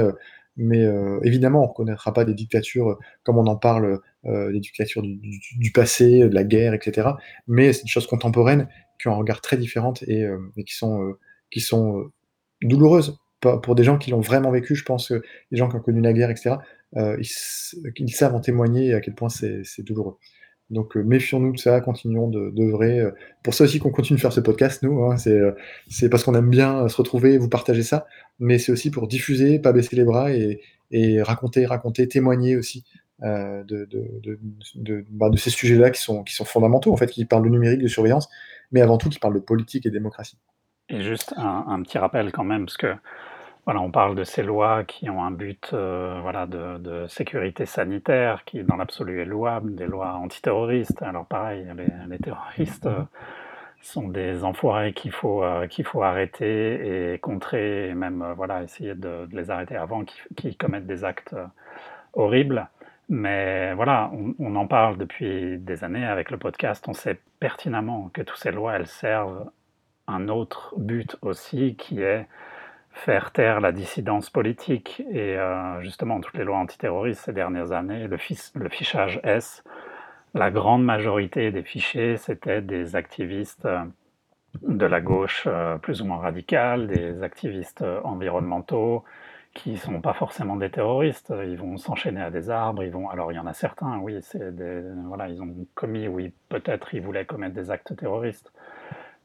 mais euh, évidemment, on ne reconnaîtra pas des dictatures euh, comme on en parle, euh, des dictatures du, passé, de la guerre, etc. Mais c'est des choses contemporaines qui ont un regard très différent et, et, qui sont, qui sont douloureuses pour des gens qui l'ont vraiment vécu. Je pense que les gens qui ont connu la guerre, etc., ils, savent en témoigner à quel point c'est douloureux. Donc méfions-nous de ça, continuons d'œuvrer. Pour ça aussi qu'on continue de faire ce podcast, nous. Hein, c'est parce qu'on aime bien se retrouver, vous partager ça mais c'est aussi pour diffuser, pas baisser les bras et, et raconter, raconter, témoigner aussi euh, de, de, de, de, bah, de ces sujets-là qui sont, qui sont fondamentaux, en fait, qui parlent de numérique, de surveillance, mais avant tout qui parlent de politique et démocratie.
Et juste un, un petit rappel quand même, parce que voilà, on parle de ces lois qui ont un but euh, voilà, de, de, sécurité sanitaire, qui dans l'absolu est louable, des lois antiterroristes. Alors pareil, les, les terroristes, euh, sont des enfoirés qu'il faut, euh, qu'il faut arrêter et contrer, et même euh, voilà, essayer de, les arrêter avant qu'ils commettent des actes euh, horribles. Mais voilà, on, en parle depuis des années avec le podcast. On sait pertinemment que toutes ces lois, elles servent un autre but aussi qui est faire taire la dissidence politique. Et justement, toutes les lois antiterroristes ces dernières années, le, fichage S, la grande majorité des fichiers, c'était des activistes euh, de la gauche euh, plus ou moins radicale, des activistes environnementaux qui sont pas forcément des terroristes. Ils vont s'enchaîner à des arbres. Ils vont. Alors il y en a certains, oui, c'est des... voilà, ils ont commis, oui, peut-être ils voulaient commettre des actes terroristes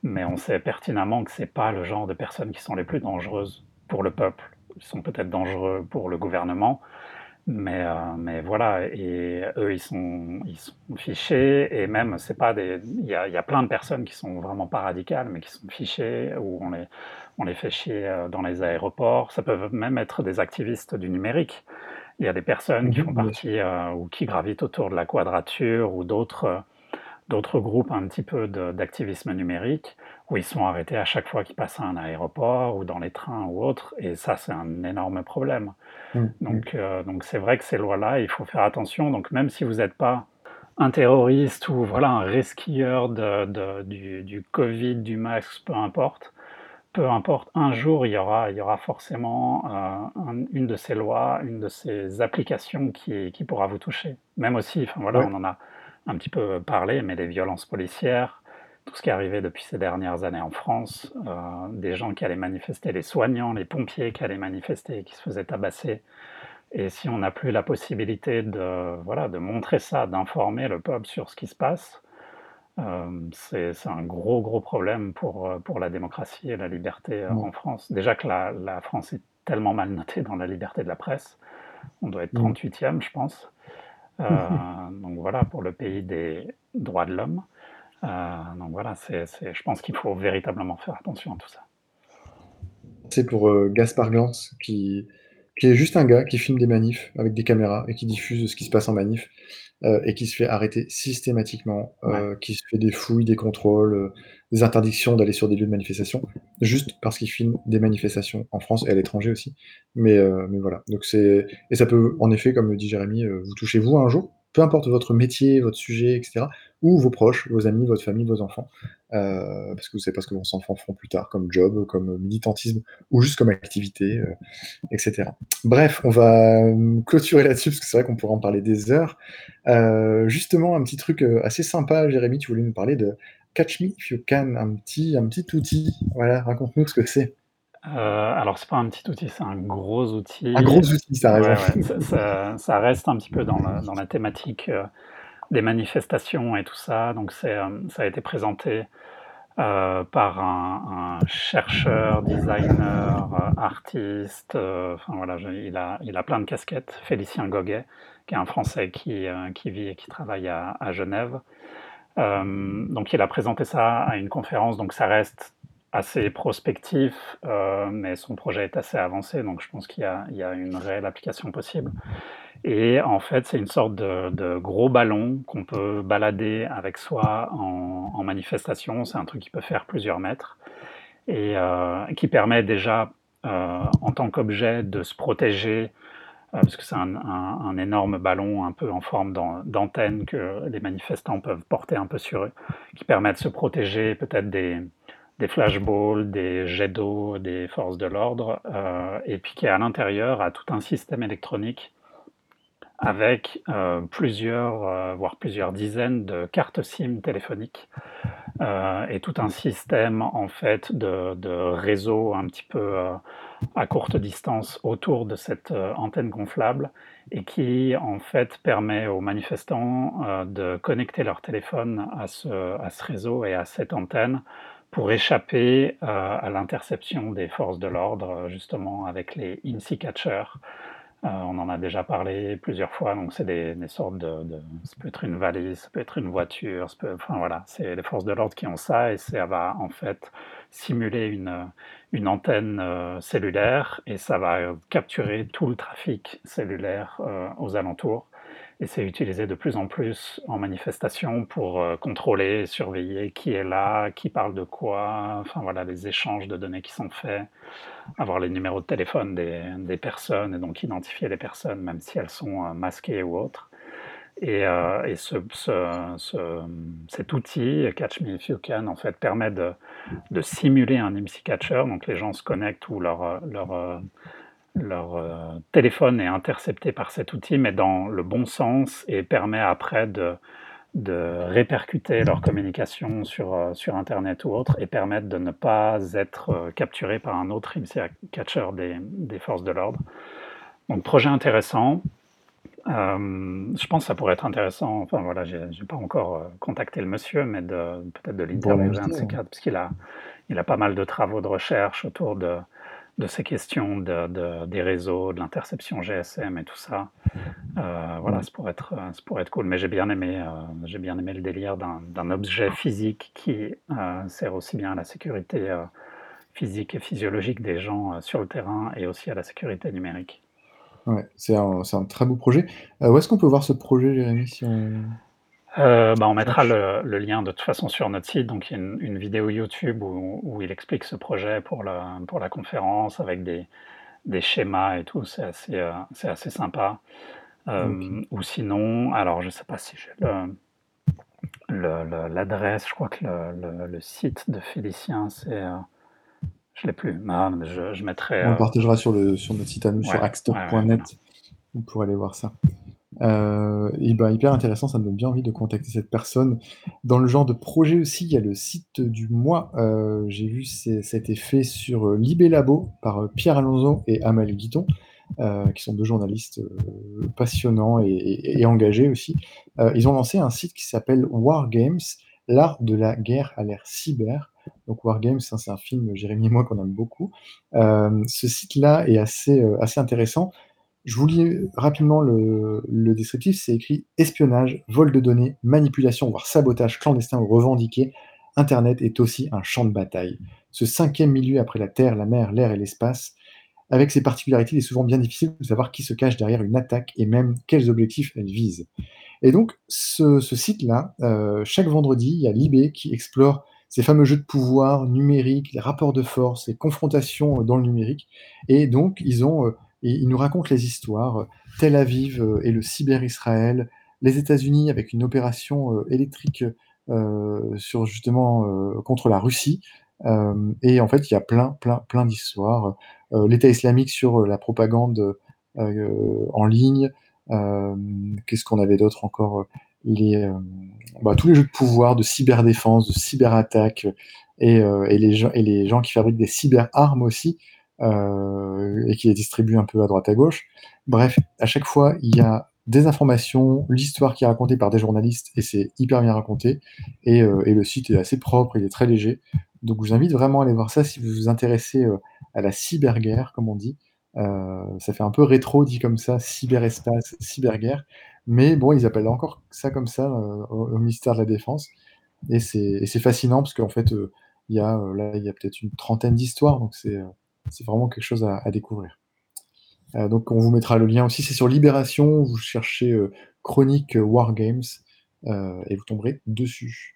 mais on sait pertinemment que ce n'est pas le genre de personnes qui sont les plus dangereuses pour le peuple. Ils sont peut-être dangereux pour le gouvernement, mais, euh, mais voilà, et eux, ils sont, ils sont fichés, et même, c'est pas des. Il y, a, y a, plein de personnes qui sont vraiment pas radicales, mais qui sont fichées, ou on les, on les fait chier euh, dans les aéroports. Ça peut même être des activistes du numérique. Il y a des personnes qui font partie euh, ou qui gravitent autour de la quadrature ou d'autres d'autres groupes un petit peu d'activisme numérique où ils sont arrêtés à chaque fois qu'ils passent à un aéroport ou dans les trains ou autres, et ça c'est un énorme problème. Mmh. Donc euh, donc c'est vrai que ces lois-là, il faut faire attention. Donc même si vous n'êtes pas un terroriste ou voilà un resquilleur de, du, du, Covid, du masque, peu importe, peu importe, un jour il y aura, il y aura forcément euh, une de ces lois, une de ces applications qui, qui pourra vous toucher. Même aussi, enfin voilà, on en a un petit peu parlé, mais les violences policières, tout ce qui est arrivé depuis ces dernières années en France, euh, des gens qui allaient manifester, les soignants, les pompiers qui allaient manifester et qui se faisaient tabasser. Et si on n'a plus la possibilité de, voilà, de montrer ça, d'informer le peuple sur ce qui se passe, euh, c'est un gros, gros problème pour, pour la démocratie et la liberté euh, en France. Déjà que la, la, France est tellement mal notée dans la liberté de la presse, on doit être 38e, je pense. Euh, donc voilà, pour le pays des droits de l'homme. Euh, donc voilà, c'est, je pense qu'il faut véritablement faire attention à tout ça.
C'est pour euh, Gaspard Gans, qui, qui est juste un gars qui filme des manifs avec des caméras et qui diffuse ce qui se passe en manif et qui se fait arrêter systématiquement, qui se fait des fouilles, des contrôles, des interdictions d'aller sur des lieux de manifestation, juste parce qu'il filme des manifestations en France et à l'étranger aussi. Mais, mais voilà. Donc c'est et ça peut en effet, comme le dit Jérémy, vous touchez vous un jour? Peu importe votre métier, votre sujet, etc., ou vos proches, vos amis, votre famille, vos enfants, euh, parce que vous ne savez pas ce que vos enfants feront plus tard comme job, comme militantisme, ou juste comme activité, euh, etc. Bref, on va euh, clôturer là-dessus, parce que c'est vrai qu'on pourrait en parler des heures. justement, un petit truc assez sympa, Jérémy, tu voulais nous parler de Catch Me If You Can, un petit, un petit outil. Voilà, raconte-nous ce que c'est.
Euh, alors, c'est pas un petit outil, c'est un gros outil.
Un gros outil, ça,
ça, reste un petit peu dans la, dans la thématique euh, des manifestations et tout ça. Donc, c'est, euh, ça a été présenté par un, chercheur, designer, artiste. enfin voilà, il, a, il a plein de casquettes. Félicien Goguet, qui est un Français qui, qui vit et qui travaille à, à Genève. donc, il a présenté ça à une conférence. Donc, ça reste assez prospectif, euh, mais son projet est assez avancé, donc je pense qu'il y, a une réelle application possible. Et en fait, c'est une sorte de, gros ballon qu'on peut balader avec soi en, manifestation. C'est un truc qui peut faire plusieurs mètres et euh, qui permet déjà, euh, en tant qu'objet, de se protéger, parce que c'est un, énorme ballon un peu en forme d'antenne que les manifestants peuvent porter un peu sur eux, qui permet de se protéger peut-être des des flashballs, des jets d'eau des forces de l'ordre, euh, et puis qui à l'intérieur a tout un système électronique avec euh, plusieurs, euh, voire plusieurs dizaines de cartes SIM téléphoniques et tout un système en fait de, réseau un petit peu à courte distance autour de cette antenne gonflable et qui en fait permet aux manifestants de connecter leur téléphone à ce réseau et à cette antenne pour échapper euh, à l'interception des forces de l'ordre, justement avec les INSI catchers. Euh, on en a déjà parlé plusieurs fois, donc c'est des, sortes de, de, Ça peut être une valise, ça peut être une voiture, enfin voilà, c'est les forces de l'ordre qui ont ça et ça va en fait simuler une, une antenne euh, cellulaire et ça va capturer tout le trafic cellulaire aux alentours et c'est utilisé de plus en plus en manifestation pour euh, contrôler, surveiller qui est là, qui parle de quoi, enfin voilà, les échanges de données qui sont faits, avoir les numéros de téléphone des, des personnes et donc identifier les personnes même si elles sont euh, masquées ou autres. Et, euh, et ce, ce- ce- cet outil, Catch Me If You Can, en fait, permet de, de simuler un IMSI catcher. Donc les gens se connectent ou leur, leur, leur euh, téléphone est intercepté par cet outil, mais dans le bon sens, et permet après de, de répercuter leur communication sur, euh, sur Internet ou autre, et permettre de ne pas être euh, capturé par un autre IMSI catcher des, des forces de l'ordre. Donc projet intéressant. Euh, je pense que ça pourrait être intéressant. Enfin voilà, j'ai pas encore contacté le monsieur, mais de peut-être de
Pour
l'interviewer un de ces quatre, parce qu'il a, il a pas mal de travaux de recherche autour de, de ces questions de, de- des réseaux, de l'interception GSM et tout ça. Euh, voilà,
Ouais.
ça pourrait être, euh, ça pourrait être cool. Mais j'ai bien aimé, euh, j'ai bien aimé le délire d'un objet physique qui euh, sert aussi bien à la sécurité physique et physiologique des gens sur le terrain et aussi à la sécurité numérique.
Ouais, c'est un, un très beau projet. Où est-ce qu'on peut voir ce projet, Jérémy, si on...
Euh, bah, on mettra le, le lien de toute façon sur notre site. Donc, il y a une, une vidéo YouTube où, où il explique ce projet pour la, pour la conférence avec des, des schémas et tout. C'est assez, euh, c'est assez sympa. Euh. Ou sinon, alors je sais pas si j'ai l'adresse. Je crois que le, le- le site de Félicien, c'est. je l'ai plus. Ah, mais je, je mettrai.
On le partagera sur, le, sur notre site à nous,
ouais,
sur
ouais, ouais,
axtalk.net.
voilà.
Vous pourrez aller voir ça. Euh, et ben, hyper intéressant, ça me donne bien envie de contacter cette personne. Dans le genre de projet aussi, il y a le site du mois. Euh, J'ai vu, ça a été fait sur euh, Libé Labo par euh, Pierre Alonso et Amal Guiton, euh, qui sont deux journalistes passionnants et, engagés aussi. Ils ont lancé un site qui s'appelle Wargames, l'art de la guerre à l'ère cyber. Donc Wargames, hein, c'est un film, Jérémy et moi, qu'on aime beaucoup. Ce site-là est assez intéressant. Je vous lis rapidement le, descriptif. C'est écrit espionnage, vol de données, manipulation, voire sabotage clandestin ou revendiqué. Internet est aussi un champ de bataille. Ce cinquième milieu après la terre, la mer, l'air et l'espace, avec ses particularités, il est souvent bien difficile de savoir qui se cache derrière une attaque et même quels objectifs elle vise. Et donc, ce, site-là, euh, chaque vendredi, il y a Libé qui explore ces fameux jeux de pouvoir numériques, les rapports de force, les confrontations euh, dans le numérique. Et donc, ils ont, euh, ils nous racontent les histoires. euh, Tel Aviv euh, et le cyber-Israël, les États-Unis avec une opération euh, électrique sur justement contre la Russie. Et en fait, il y a plein, plein, plein d'histoires. L'État islamique sur la propagande en ligne. Qu'est-ce qu'on avait d'autre encore les, bah, tous les jeux de pouvoir, de cyberdéfense, de cyberattaque, et, et, les gens, et les gens qui fabriquent des cyber-armes aussi, et qui les distribuent un peu à droite à gauche. Bref, à chaque fois, il y a des informations, l'histoire qui est racontée par des journalistes, et c'est hyper bien raconté, et, euh, le site est assez propre, il est très léger. Donc je vous invite vraiment à aller voir ça si vous vous intéressez euh, à la cyberguerre, comme on dit. Euh, ça fait un peu rétro dit comme ça, cyberespace, cyberguerre. Mais bon, ils appellent encore ça comme ça euh, au, au ministère de la Défense. Et c'est fascinant parce qu'en fait, euh, il y a, euh, là, il y a peut-être une trentaine d'histoires, donc c'est euh, c'est vraiment quelque chose à, découvrir. Euh, donc on vous mettra le lien aussi, c'est sur Libération, vous cherchez euh, Chronique Wargames euh, et vous tomberez dessus.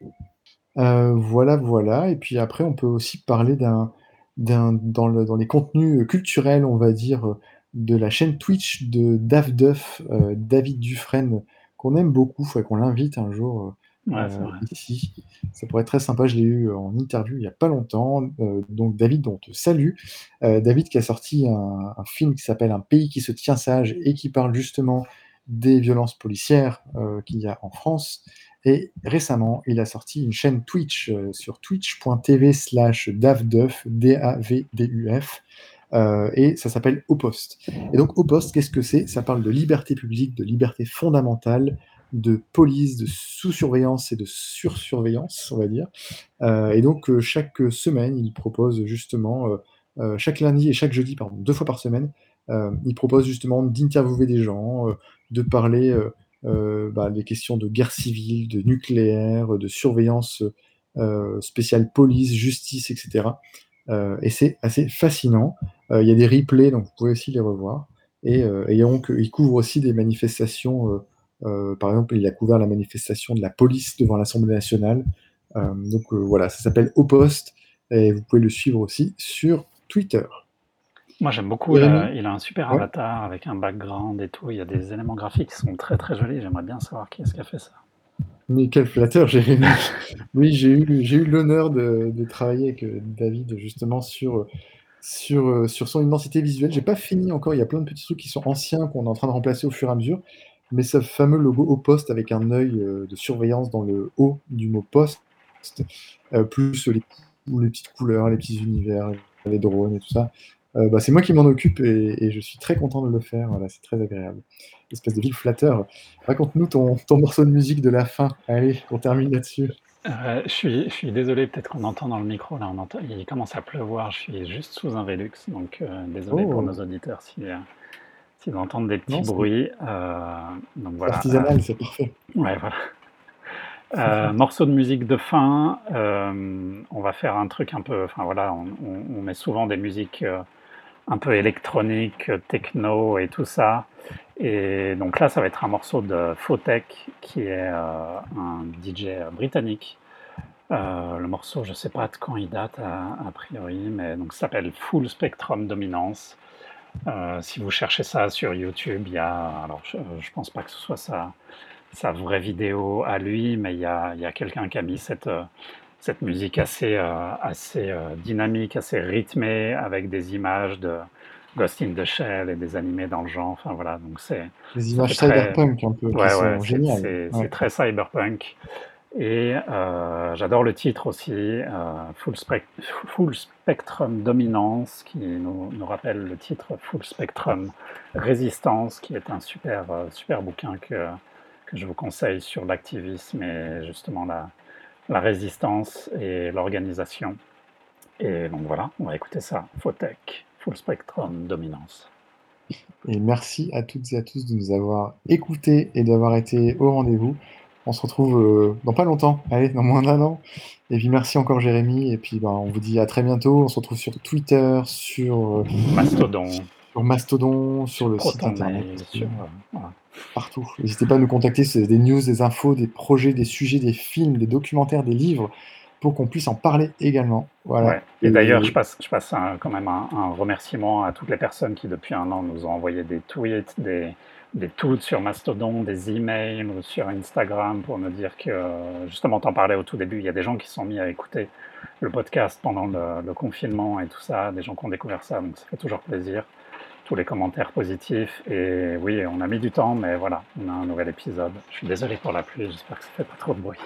Voilà, voilà. Et puis après, on peut aussi parler d'un, dans, le- dans les contenus culturels, on va dire, de la chaîne Twitch de Davduff, euh, David Dufresne, qu'on aime beaucoup. Faudrait qu'on l'invite un jour
Ouais,
euh,
vrai.
ici. Ça pourrait être très sympa. Je l'ai eu en interview il n'y a pas longtemps. Euh, donc David, on te salue. Euh, David qui a sorti un, un film qui s'appelle Un pays qui se tient sage et qui parle justement des violences policières euh, qu'il y a en France. Et récemment, il a sorti une chaîne Twitch euh, sur twitch.tv slash davduf, D-A-V-D-U-F, euh, et ça s'appelle Au Poste. Et donc, Au Poste, qu'est-ce que c'est? Ça parle de liberté publique, de liberté fondamentale, de police, de sous-surveillance et de sursurveillance, on va dire. Euh, et donc, euh, chaque semaine, il propose justement, euh, chaque lundi et chaque jeudi, pardon, deux fois par semaine, il propose justement d'interviewer des gens, de parler bah, des questions de guerre civile, de nucléaire, de surveillance spéciale police, justice, etc. Et c'est assez fascinant. Il y a des replays, donc vous pouvez aussi les revoir. Et, et donc, il couvre aussi des manifestations. Euh, par exemple, il a couvert la manifestation de la police devant l'Assemblée nationale. Euh, donc euh, voilà, ça s'appelle Au Poste. Et vous pouvez le suivre aussi sur Twitter.
Moi, j'aime beaucoup. Il a un super
Ouais.
avatar avec un background et tout. Il y a des éléments graphiques qui sont très très jolis. J'aimerais bien savoir qui est-ce qui a fait ça.
Mais quel flatteur, Jérémy. Oui, j'ai eu, j'ai eu l'honneur de, de travailler avec David justement sur, sur, sur son identité visuelle. J'ai pas fini encore, il y a plein de petits trucs qui sont anciens qu'on est en train de remplacer au fur et à mesure. Mais ce fameux logo au poste avec un œil euh, de surveillance dans le haut du mot poste, euh, plus les, les petites couleurs, les petits univers, les drones et tout ça, euh, bah, c'est moi qui m'en occupe et, et je suis très content de le faire. Voilà, c'est très agréable. Espèce de ville flatteur. Raconte-nous ton, ton morceau de musique de la fin. Allez, on termine là-dessus.
Euh, je suis, je suis désolé, peut-être qu'on entend dans le micro, là, on entend, il commence à pleuvoir, je suis juste sous un Velux, donc euh, désolé
Oh.
pour nos auditeurs si, euh, s'ils entendent des petits
Non,
bruits. euh, donc voilà.
Artisanal, c'est parfait.
Euh, ouais, voilà. Euh, morceau de musique de fin, euh, on va faire un truc un peu, enfin voilà, on, on- on met souvent des musiques euh, un peu électroniques, euh, techno et tout ça. Et donc là, ça va être un morceau de Fotech, qui est euh, un DJ britannique. Euh, le morceau, je ne sais pas de quand il date a, a priori, mais donc s'appelle Full Spectrum Dominance. Euh, si vous cherchez ça sur YouTube, il y a, alors je, je pense pas que ce soit sa, sa vraie vidéo à lui, mais il y a, il y a quelqu'un qui a mis cette, euh, cette musique assez, euh, assez dynamique, assez rythmée, avec des images de Ghost in the Shell et des animés dans le genre. Enfin voilà, donc c'est
Les images
très-
cyberpunk un peu, qui
Ouais, c'est-
Ouais.
c'est très cyberpunk. Et euh, j'adore le titre aussi, euh, Full, Spec- Full Spectrum Dominance, qui nous, nous rappelle le titre Full Spectrum Résistance, qui est un super, euh, super bouquin que, que je vous conseille sur l'activisme et justement la, la résistance et l'organisation. Et donc voilà, on va écouter ça, Fotech, Full Spectrum Dominance.
Et merci à toutes et à tous de nous avoir écoutés et d'avoir été au rendez-vous. On se retrouve euh, dans pas longtemps, allez, dans moins d'un an. Et puis merci encore Jérémy. Et puis ben, on vous dit à très bientôt. On se retrouve sur Twitter, sur, euh,
Mastodon,
sur Mastodon, sur le site internet,
sur, voilà.
partout. N'hésitez pas à nous contacter, c'est des news, des infos, des projets, des sujets, des films, des documentaires, des livres, pour qu'on puisse en parler également. Voilà.
Ouais. Et d'ailleurs, je passe, je passe un- quand même un, un remerciement à toutes les personnes qui, depuis un an, nous ont envoyé des tweets, des, des tweets sur Mastodon, des emails ou sur Instagram pour nous dire que, justement, t'en parlais au tout début, il y a des gens qui sont mis à écouter le podcast pendant le, le confinement et tout ça, des gens qui ont découvert ça, donc ça fait toujours plaisir. Tous les commentaires positifs. Et oui, on a mis du temps, mais voilà, on a un nouvel épisode. Je suis désolé pour la pluie, j'espère que ça fait pas trop de bruit.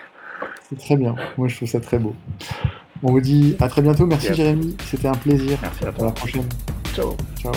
C'est très bien. Moi, je trouve ça très beau. On vous dit à très bientôt. Merci. Jérémy. C'était un plaisir.
Merci à
À
toi.
la prochaine.
Ciao.
Ciao.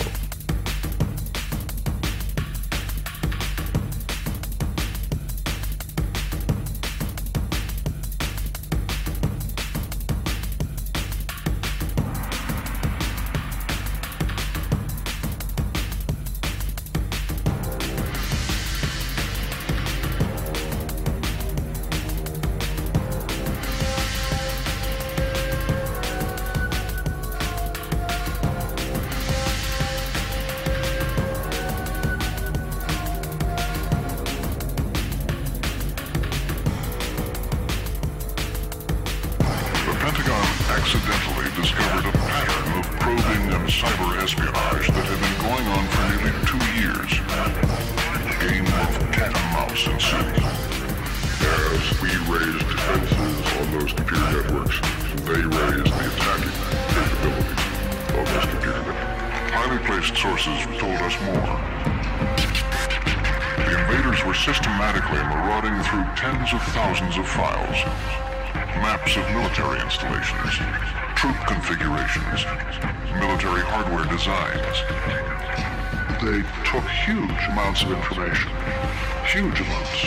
Huge amounts,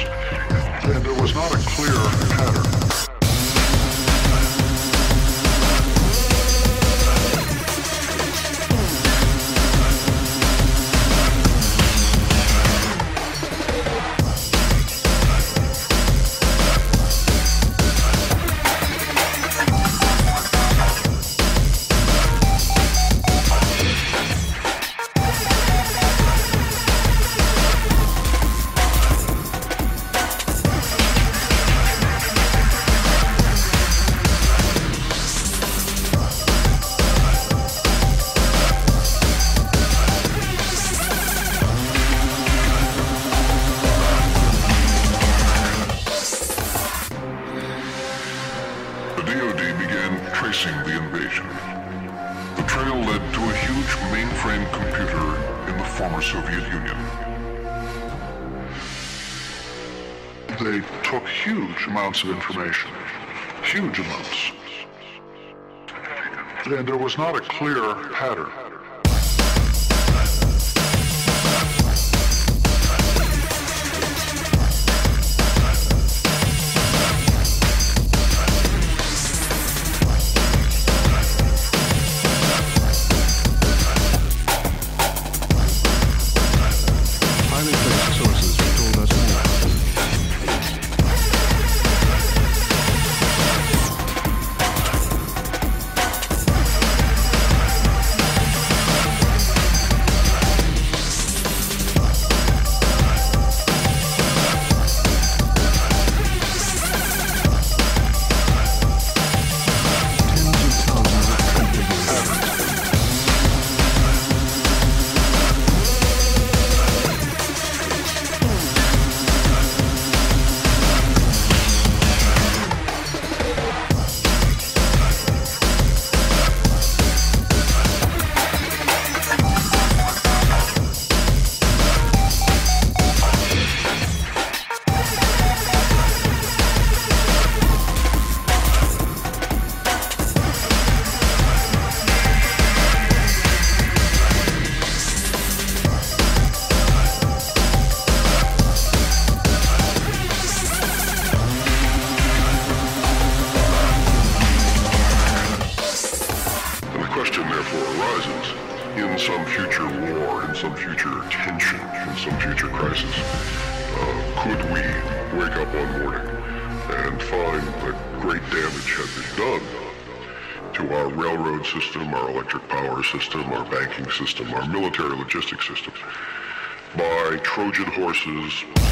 and there was not a clear pattern. Not a clear logistics system by Trojan horses